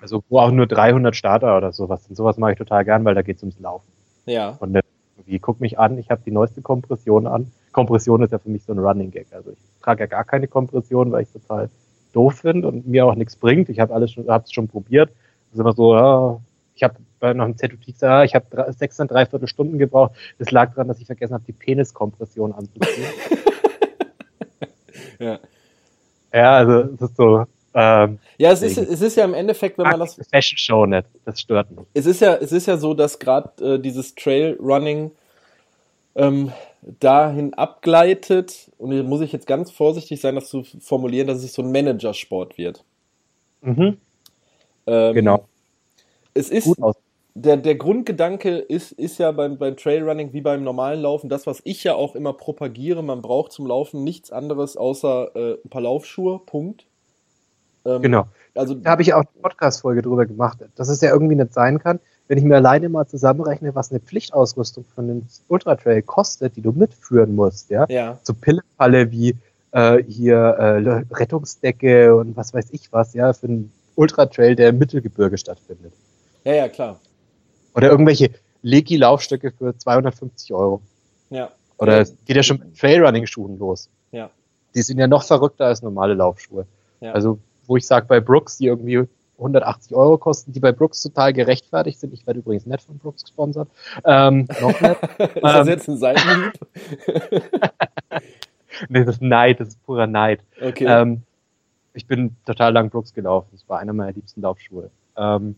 Also wo auch nur 300 Starter oder sowas sind. Sowas mache ich total gern, weil da geht's ums Laufen. ja, Und irgendwie, guck mich an, ich habe die neueste Kompression an. Kompression ist ja für mich so ein Running Gag. Also ich trage ja gar keine Kompression, weil ich es total doof finde und mir auch nichts bringt. Ich habe alles schon, hab's schon probiert. Das ist immer so, ja, ich habe bei noch ZUT gesagt, ja, ich habe sechs und dreiviertel Stunden gebraucht. Das lag daran, dass ich vergessen habe, die Peniskompression anzuziehen. ja. ja, also es ist so, ähm, Ja, es ist, es ist ja im Endeffekt, wenn man das, Fashion Show nicht. Das stört mich. es ist ja, es ist ja so, dass gerade äh, dieses Trailrunning ähm, dahin abgleitet, und hier muss ich jetzt ganz vorsichtig sein, das zu formulieren, dass es so ein Managersport wird. Mhm, Ähm, genau. Es ist, der, der Grundgedanke ist, ist ja beim, beim Trailrunning wie beim normalen Laufen, das, was ich ja auch immer propagiere, man braucht zum Laufen nichts anderes außer äh, ein paar Laufschuhe, Punkt. Ähm, Genau. Also, Da habe ich auch eine Podcast-Folge drüber gemacht, dass es ja irgendwie nicht sein kann, wenn ich mir alleine mal zusammenrechne, was eine Pflichtausrüstung von einem Ultratrail kostet, die du mitführen musst, ja. ja, So Pillefalle wie äh, hier äh, Rettungsdecke und was weiß ich was, ja, für einen Ultratrail, der im Mittelgebirge stattfindet. ja, ja, klar. Oder irgendwelche Leki-Laufstöcke für 250 Euro. Ja, Oder es geht ja schon mit Trailrunning-Schuhen los. Ja. Die sind ja noch verrückter als normale Laufschuhe. Ja. Also, wo ich sage, bei Brooks, die irgendwie 180 Euro kosten, die bei Brooks total gerechtfertigt sind. Ich werde übrigens nicht von Brooks gesponsert. Ähm, noch nicht. ist das Ähm. jetzt ein Seitenhieb? nee, das ist Neid, das ist purer Neid. Okay. Ähm, ich bin total lang Brooks gelaufen. Das war einer meiner liebsten Laufschuhe. Ähm,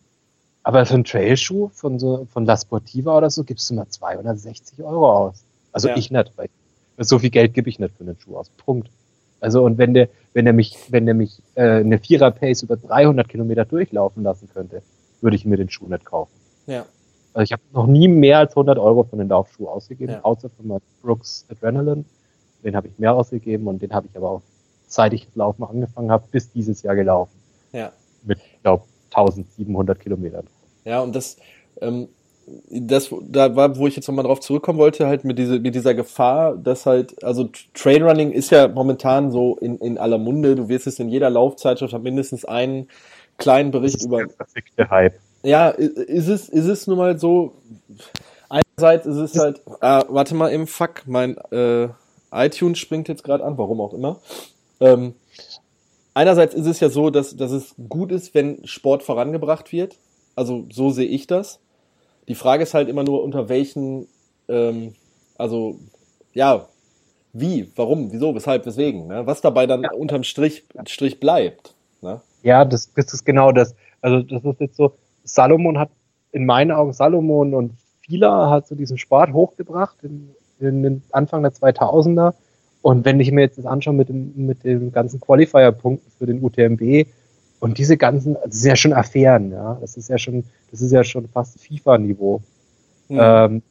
aber für einen Trailschuh von so, von La Sportiva oder so gibst du mal 260 Euro aus. Also Ja. ich nicht, weil so viel Geld gebe ich nicht für einen Schuh aus. Punkt. Also und wenn der, wenn der mich, wenn der mich äh, eine Vierer Pace über 300 Kilometer durchlaufen lassen könnte, würde ich mir den Schuh nicht kaufen. ja, Also ich habe noch nie mehr als 100 Euro für einen Laufschuh ausgegeben, Ja. außer für meinen Brooks Adrenaline. Den habe ich mehr ausgegeben und den habe ich aber auch, seit ich das Laufen angefangen habe, bis dieses Jahr gelaufen. ja. Mit, ich glaube, 1700 Kilometern. Ja, und das, ähm, das, da war, wo ich jetzt nochmal drauf zurückkommen wollte, halt mit, diese, mit dieser Gefahr, dass halt, also Trailrunning ist ja momentan so in, in aller Munde, du wirst es in jeder Laufzeitschrift, hat mindestens einen kleinen Bericht über. Der Hype. Ja, ist es, ist es nun mal so, einerseits ist es halt, ah, warte mal im Fuck, mein äh, iTunes springt jetzt gerade an, warum auch immer. Ähm, einerseits ist es ja so, dass, dass es gut ist, wenn Sport vorangebracht wird. Also so sehe ich das. Die Frage ist halt immer nur, unter welchen, ähm, also ja, wie, warum, wieso, weshalb, weswegen, ne? was dabei dann ja. unterm Strich, Strich bleibt. Ne? Ja, das, das ist genau das. Also das ist jetzt so, Salomon hat in meinen Augen, Salomon und Fila hat so diesen Sport hochgebracht in, in den Anfang der 2000er. Und wenn ich mir jetzt das anschaue mit dem, mit den ganzen Qualifier-Punkten für den UTMB und diese ganzen, das ist ja schon Affären, ja. Das ist ja schon, das ist ja schon fast FIFA-Niveau. Mhm. Ähm,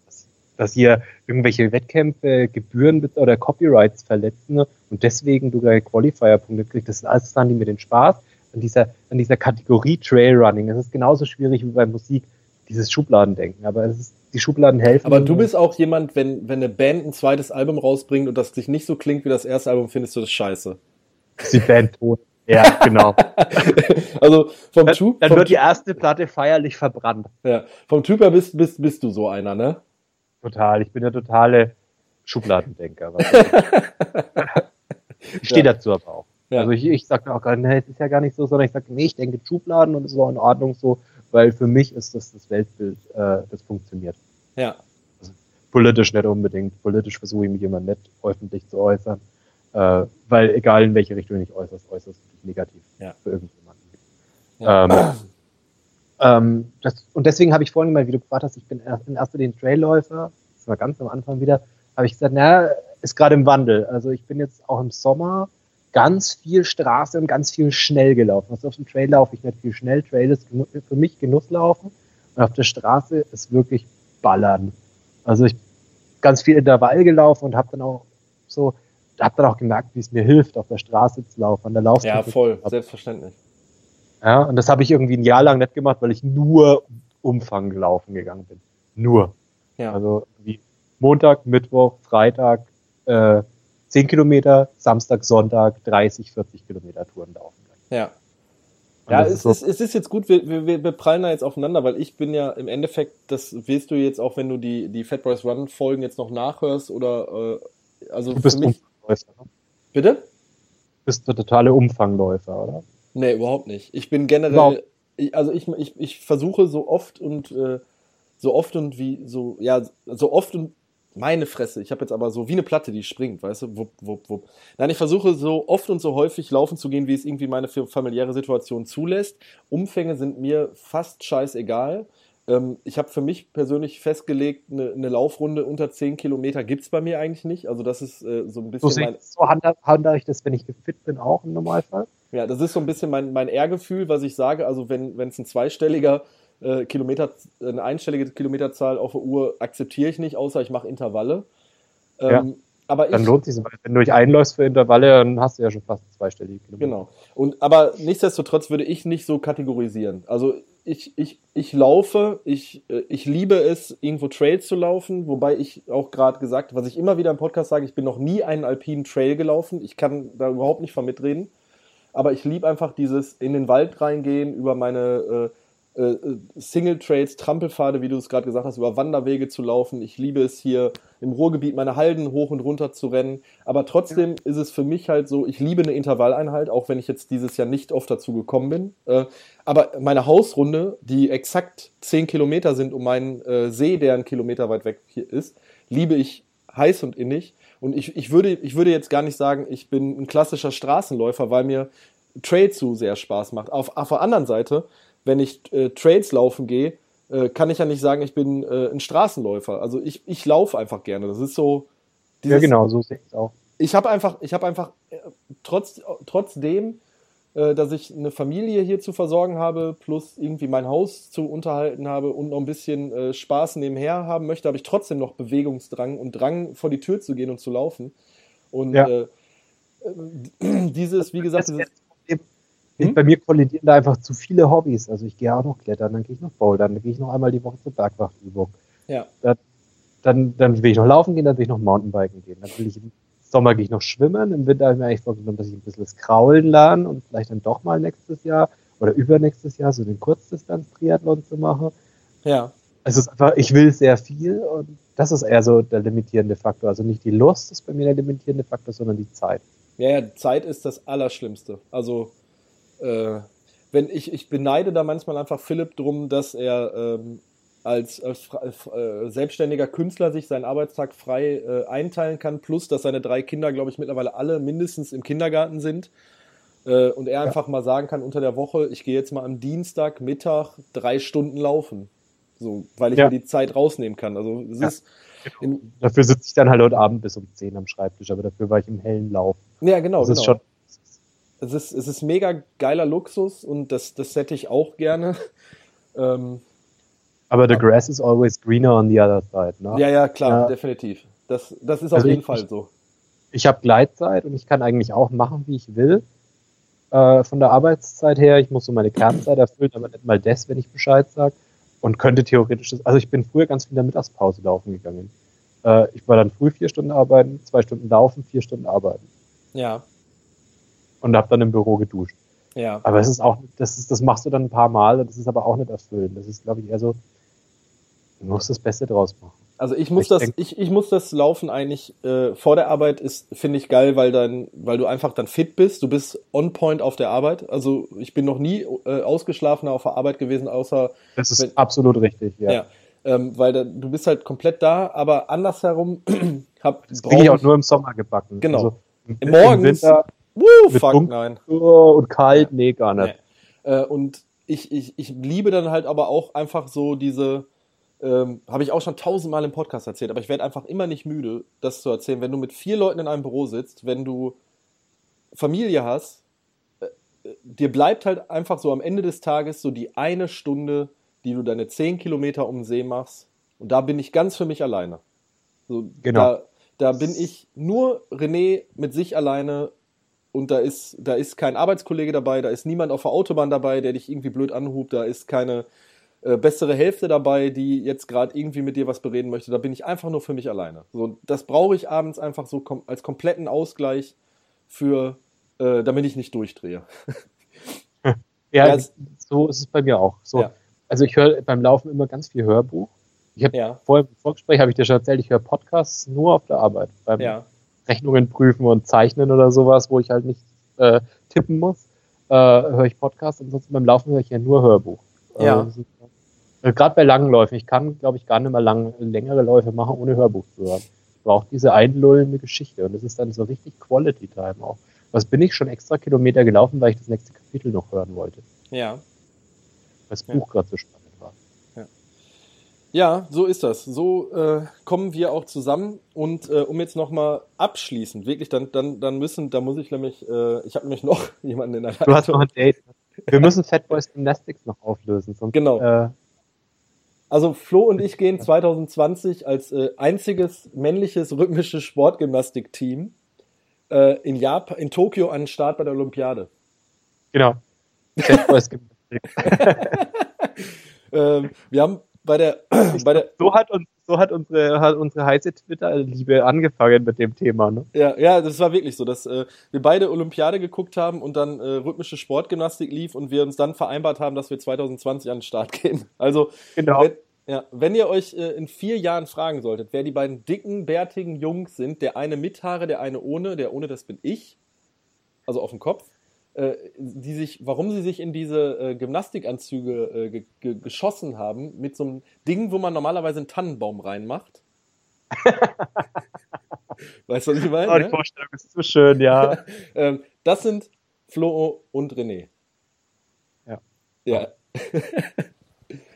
dass hier irgendwelche Wettkämpfe Gebühren oder Copyrights verletzen und deswegen du deine Qualifier-Punkte kriegst. Das ist alles dann die mit den Spaß an dieser, an dieser Kategorie Trailrunning. Es ist genauso schwierig wie bei Musik, dieses Schubladendenken. Aber es ist, die Schubladen helfen. Aber du bist auch jemand, wenn, wenn eine Band ein zweites Album rausbringt und das dich nicht so klingt wie das erste Album, findest du das scheiße. Ist die Band tot. Ja, genau. also vom dann, Typ. Dann wird die erste Platte feierlich verbrannt. Ja, vom Typ her bist, bist, bist du so einer, ne? Total. Ich bin der totale Schubladendenker. ich stehe ja. dazu aber auch. Ja. Also ich, ich sage auch gerade, nee, es ist ja gar nicht so, sondern ich sage, nee, ich denke Schubladen und es ist auch in Ordnung so, weil für mich ist das das Weltbild, äh, das funktioniert. Ja. Also politisch nicht unbedingt. Politisch versuche ich mich immer nicht öffentlich zu äußern, äh, weil egal in welche Richtung ich äußerst, äußerst negativ ja. für irgendjemanden. Ja. Ähm, ähm, das, und deswegen habe ich vorhin mal, wie du gefragt hast, ich bin in erster Linie Trailläufer, das war ganz am Anfang wieder, habe ich gesagt, na, ist gerade im Wandel. Also ich bin jetzt auch im Sommer ganz viel Straße und ganz viel schnell gelaufen. Also auf dem Trail laufe ich nicht viel schnell. Trail ist für mich Genusslaufen. Und auf der Straße ist wirklich Ballern. Also ich ganz viel Intervall gelaufen und habe dann auch so, habe dann auch gemerkt, wie es mir hilft, auf der Straße zu laufen, an der Laufstrecke. Ja, voll, selbstverständlich. Ja, und das habe ich irgendwie ein Jahr lang nicht gemacht, weil ich nur Umfang laufen gegangen bin. Nur. Ja. Also wie Montag, Mittwoch, Freitag, äh, 10 Kilometer, Samstag, Sonntag 30, 40 Kilometer Touren laufen. Ja. ja, es ist, so es, es ist jetzt gut, wir, wir, wir prallen da jetzt aufeinander, weil ich bin ja im Endeffekt, das wirst du jetzt auch, wenn du die, die Fat Boys Run Folgen jetzt noch nachhörst oder äh, also du bist für mich. Umfangläufer. Ne? Bitte? Du bist der totale Umfangläufer, oder? Nee, überhaupt nicht. Ich bin generell, ich, also ich, ich, ich versuche so oft und äh, so oft und wie so, ja, so oft und meine Fresse, ich habe jetzt aber so wie eine Platte, die springt, weißt du? Wupp, wupp, wupp. Nein, ich versuche so oft und so häufig laufen zu gehen, wie es irgendwie meine familiäre Situation zulässt. Umfänge sind mir fast scheißegal. Ähm, ich habe für mich persönlich festgelegt, eine, eine, Laufrunde unter 10 Kilometer gibt es bei mir eigentlich nicht. Also das ist äh, so ein bisschen so mein... So handle ich das, wenn ich gefit bin, auch im Normalfall? Ja, das ist so ein bisschen mein, mein Ehrgefühl, was ich sage. Also wenn es ein zweistelliger äh, Kilometer, eine einstellige Kilometerzahl auf der Uhr akzeptiere ich nicht, außer ich mache Intervalle. Ähm, ja. Aber dann ich, lohnt sich, wenn du dich einläufst für Intervalle, dann hast du ja schon fast zweistellige Kilometer. Genau. Und aber nichtsdestotrotz würde ich nicht so kategorisieren. Also ich, ich, ich laufe, ich, äh, ich liebe es, irgendwo Trails zu laufen, wobei ich auch gerade gesagt, was ich immer wieder im Podcast sage, ich bin noch nie einen alpinen Trail gelaufen. Ich kann da überhaupt nicht von mitreden. Aber ich liebe einfach dieses in den Wald reingehen, über meine äh, äh, äh, Single Trails, Trampelpfade, wie du es gerade gesagt hast, über Wanderwege zu laufen. Ich liebe es hier im Ruhrgebiet meine Halden hoch und runter zu rennen. Aber trotzdem ja. ist es für mich halt so, ich liebe eine Intervalleinheit, auch wenn ich jetzt dieses Jahr nicht oft dazu gekommen bin. Äh, aber meine Hausrunde, die exakt 10 Kilometer sind um meinen See, der einen Kilometer weit weg hier ist, liebe ich heiß und innig. Und ich, ich, würde, ich würde jetzt gar nicht sagen, ich bin ein klassischer Straßenläufer, weil mir Trail zu sehr Spaß macht. Auf, auf der anderen Seite wenn ich äh, Trails laufen gehe, äh, kann ich ja nicht sagen, ich bin äh, ein Straßenläufer. Also ich, ich laufe einfach gerne. Das ist so. Dieses, ja, genau, so sehe ich es auch. Ich habe einfach, ich habe einfach, äh, trotz, trotzdem, äh, dass ich eine Familie hier zu versorgen habe, plus irgendwie mein Haus zu unterhalten habe und noch ein bisschen äh, Spaß nebenher haben möchte, habe ich trotzdem noch Bewegungsdrang und Drang, vor die Tür zu gehen und zu laufen. Und ja. dieses, wie gesagt, dieses, Hm? Bei mir kollidieren da einfach zu viele Hobbys. Also ich gehe auch noch klettern, dann gehe ich noch bouldern, dann gehe ich noch einmal die Woche zur Bergwachtübung. Ja. Dann, dann, dann will ich noch laufen gehen, dann will ich noch Mountainbiken gehen. Dann will ich im Sommer gehe ich noch schwimmen. Im Winter habe ich mir eigentlich vorgenommen, dass ich ein bisschen das Kraulen lerne und vielleicht dann doch mal nächstes Jahr oder übernächstes Jahr so den Kurzdistanz-Triathlon zu machen. Ja. Also es ist einfach, ich will sehr viel und das ist eher so der limitierende Faktor. Also nicht die Lust ist bei mir der limitierende Faktor, sondern die Zeit. Ja, ja, Zeit ist das Allerschlimmste. Also äh, wenn ich, ich beneide da manchmal einfach Philipp drum, dass er ähm, als, als äh, selbstständiger Künstler sich seinen Arbeitstag frei äh, einteilen kann, plus dass seine drei Kinder, glaube ich, mittlerweile alle mindestens im Kindergarten sind. Äh, und er ja. einfach mal sagen kann unter der Woche, ich gehe jetzt mal am Dienstag Mittag drei Stunden laufen. So, weil ich ja. mir die Zeit rausnehmen kann. Also es ja. ist. Genau. dafür sitze ich dann halt heute Abend bis um 10 am Schreibtisch, aber dafür war ich im hellen Lauf. Ja, genau. Das genau. ist schon es ist, es ist mega geiler Luxus und das, das hätte ich auch gerne. Ähm, aber the grass is always greener on the other side, ne? Ja, ja, klar, ja. definitiv. Das, das ist also auf jeden ich, Fall so. Ich habe Gleitzeit und ich kann eigentlich auch machen, wie ich will. Äh, von der Arbeitszeit her, ich muss so meine Kernzeit erfüllen, aber nicht mal das, wenn ich Bescheid sage. Und könnte theoretisch, also ich bin früher ganz viel in der Mittagspause laufen gegangen. Äh, ich war dann früh vier Stunden arbeiten, zwei Stunden laufen, vier Stunden arbeiten. Ja und habe dann im Büro geduscht. Ja. Aber es ist auch, das ist, das machst du dann ein paar Mal, das ist aber auch nicht erfüllend. Das ist, glaube ich, eher so, du musst das Beste draus machen. Also ich muss ich das, denk, ich, ich muss das Laufen eigentlich äh, vor der Arbeit ist, finde ich geil, weil dann, weil du einfach dann fit bist. Du bist on point auf der Arbeit. Also ich bin noch nie äh, ausgeschlafener auf der Arbeit gewesen, außer. Das ist wenn, absolut richtig, ja. ja ähm, weil da, du bist halt komplett da, aber andersherum hab. Das kriege ich auch nur im Sommer gebacken. Genau. Also, Morgens. Im Winter, Woo, fuck, nein. Und kalt, ja. nee, gar nicht. Nee. Äh, und ich, ich, ich liebe dann halt aber auch einfach so diese, ähm, habe ich auch schon tausendmal im Podcast erzählt, aber ich werde einfach immer nicht müde, das zu erzählen. Wenn du mit vier Leuten in einem Büro sitzt, wenn du Familie hast, äh, dir bleibt halt einfach so am Ende des Tages so die eine Stunde, die du deine zehn Kilometer um den See machst. Und da bin ich ganz für mich alleine. So, genau. Da, da bin ich nur René mit sich alleine und da ist, da ist kein Arbeitskollege dabei, da ist niemand auf der Autobahn dabei, der dich irgendwie blöd anhubt, da ist keine äh, bessere Hälfte dabei, die jetzt gerade irgendwie mit dir was bereden möchte. Da bin ich einfach nur für mich alleine. So, das brauche ich abends einfach so kom als kompletten Ausgleich für, äh, damit ich nicht durchdrehe. ja, ja so ist es bei mir auch. So, ja. Also ich höre beim Laufen immer ganz viel Hörbuch. Ich habe ja. vorher im Vorgespräch habe ich dir schon erzählt, ich höre Podcasts nur auf der Arbeit. Beim ja. Rechnungen prüfen und zeichnen oder sowas, wo ich halt nicht äh, tippen muss, äh, höre ich Podcast. Ansonsten beim Laufen höre ich ja nur Hörbuch. Ja. Äh, Gerade bei langen Läufen. Ich kann, glaube ich, gar nicht mehr lang, längere Läufe machen, ohne Hörbuch zu hören. Ich brauche diese einlullende Geschichte. Und das ist dann so richtig Quality Time auch. Was bin ich schon extra Kilometer gelaufen, weil ich das nächste Kapitel noch hören wollte. Ja. Das Buch ja. gerade so spannend ja, so ist das. So äh, kommen wir auch zusammen. Und äh, um jetzt nochmal abschließend, wirklich, dann, dann, dann müssen, da muss ich nämlich, äh, ich habe nämlich noch jemanden in der Leitung. Du hast noch ein Date. Wir müssen Fat Boys Gymnastics noch auflösen. Sonst, genau. Äh, also Flo und ich gehen 2020 als äh, einziges männliches rhythmisches Sportgymnastik-Team äh, in Japan, in Tokio an den Start bei der Olympiade. Genau. Fat Boys Gymnastik. ähm, wir haben bei der, bei der so hat uns so hat unsere hat unsere heiße Twitter Liebe angefangen mit dem Thema ne? ja ja das war wirklich so dass äh, wir beide Olympiade geguckt haben und dann äh, rhythmische Sportgymnastik lief und wir uns dann vereinbart haben dass wir 2020 an den Start gehen also genau wenn, ja, wenn ihr euch äh, in vier Jahren fragen solltet, wer die beiden dicken, bärtigen Jungs sind, der eine mit Haare, der eine ohne, der ohne, das bin ich, also auf dem Kopf, die sich, warum sie sich in diese äh, Gymnastikanzüge äh, ge ge geschossen haben, mit so einem Ding, wo man normalerweise einen Tannenbaum reinmacht. weißt du, was ich meine? Oh, die ne? Vorstellung ist so schön, ja. ähm, das sind Flo und René. Ja. Ja.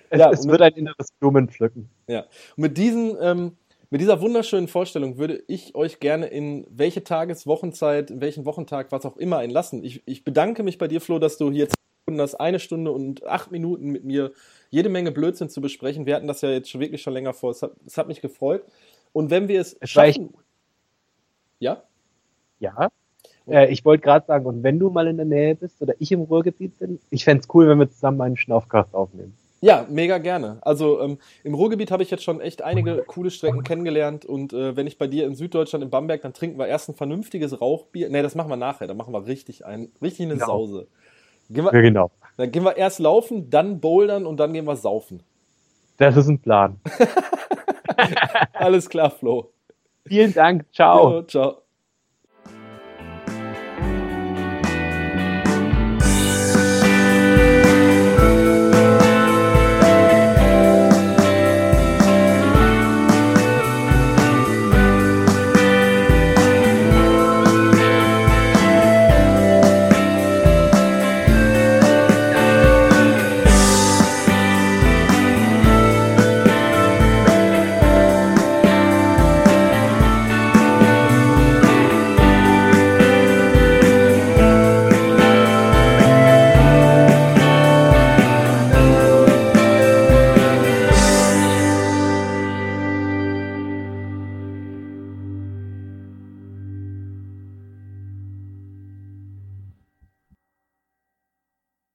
es, ja, es wird ein inneres Blumenpflücken. Ja. Und mit diesen ähm, mit dieser wunderschönen Vorstellung würde ich euch gerne in welche Tages-, Wochenzeit, in welchen Wochentag, was auch immer einlassen. Ich, ich bedanke mich bei dir, Flo, dass du hier das eine Stunde und acht Minuten mit mir jede Menge Blödsinn zu besprechen. Wir hatten das ja jetzt schon wirklich schon länger vor. Es hat, es hat mich gefreut. Und wenn wir es, schaffen. Ja? Ja. äh, ich wollte gerade sagen, und wenn du mal in der Nähe bist oder ich im Ruhrgebiet bin, ich fände es cool, wenn wir zusammen einen Schnaufcast aufnehmen. Ja, mega gerne. Also ähm, im Ruhrgebiet habe ich jetzt schon echt einige coole Strecken kennengelernt und äh, wenn ich bei dir in Süddeutschland in Bamberg, dann trinken wir erst ein vernünftiges Rauchbier. Ne, das machen wir nachher, dann machen wir richtig ein, richtig eine Genau. Sause. Gehen wir, Ja, genau. Dann gehen wir erst laufen, dann bouldern und dann gehen wir saufen. Das ist ein Plan. Alles klar, Flo. Vielen Dank. Ciao. Jo, ciao.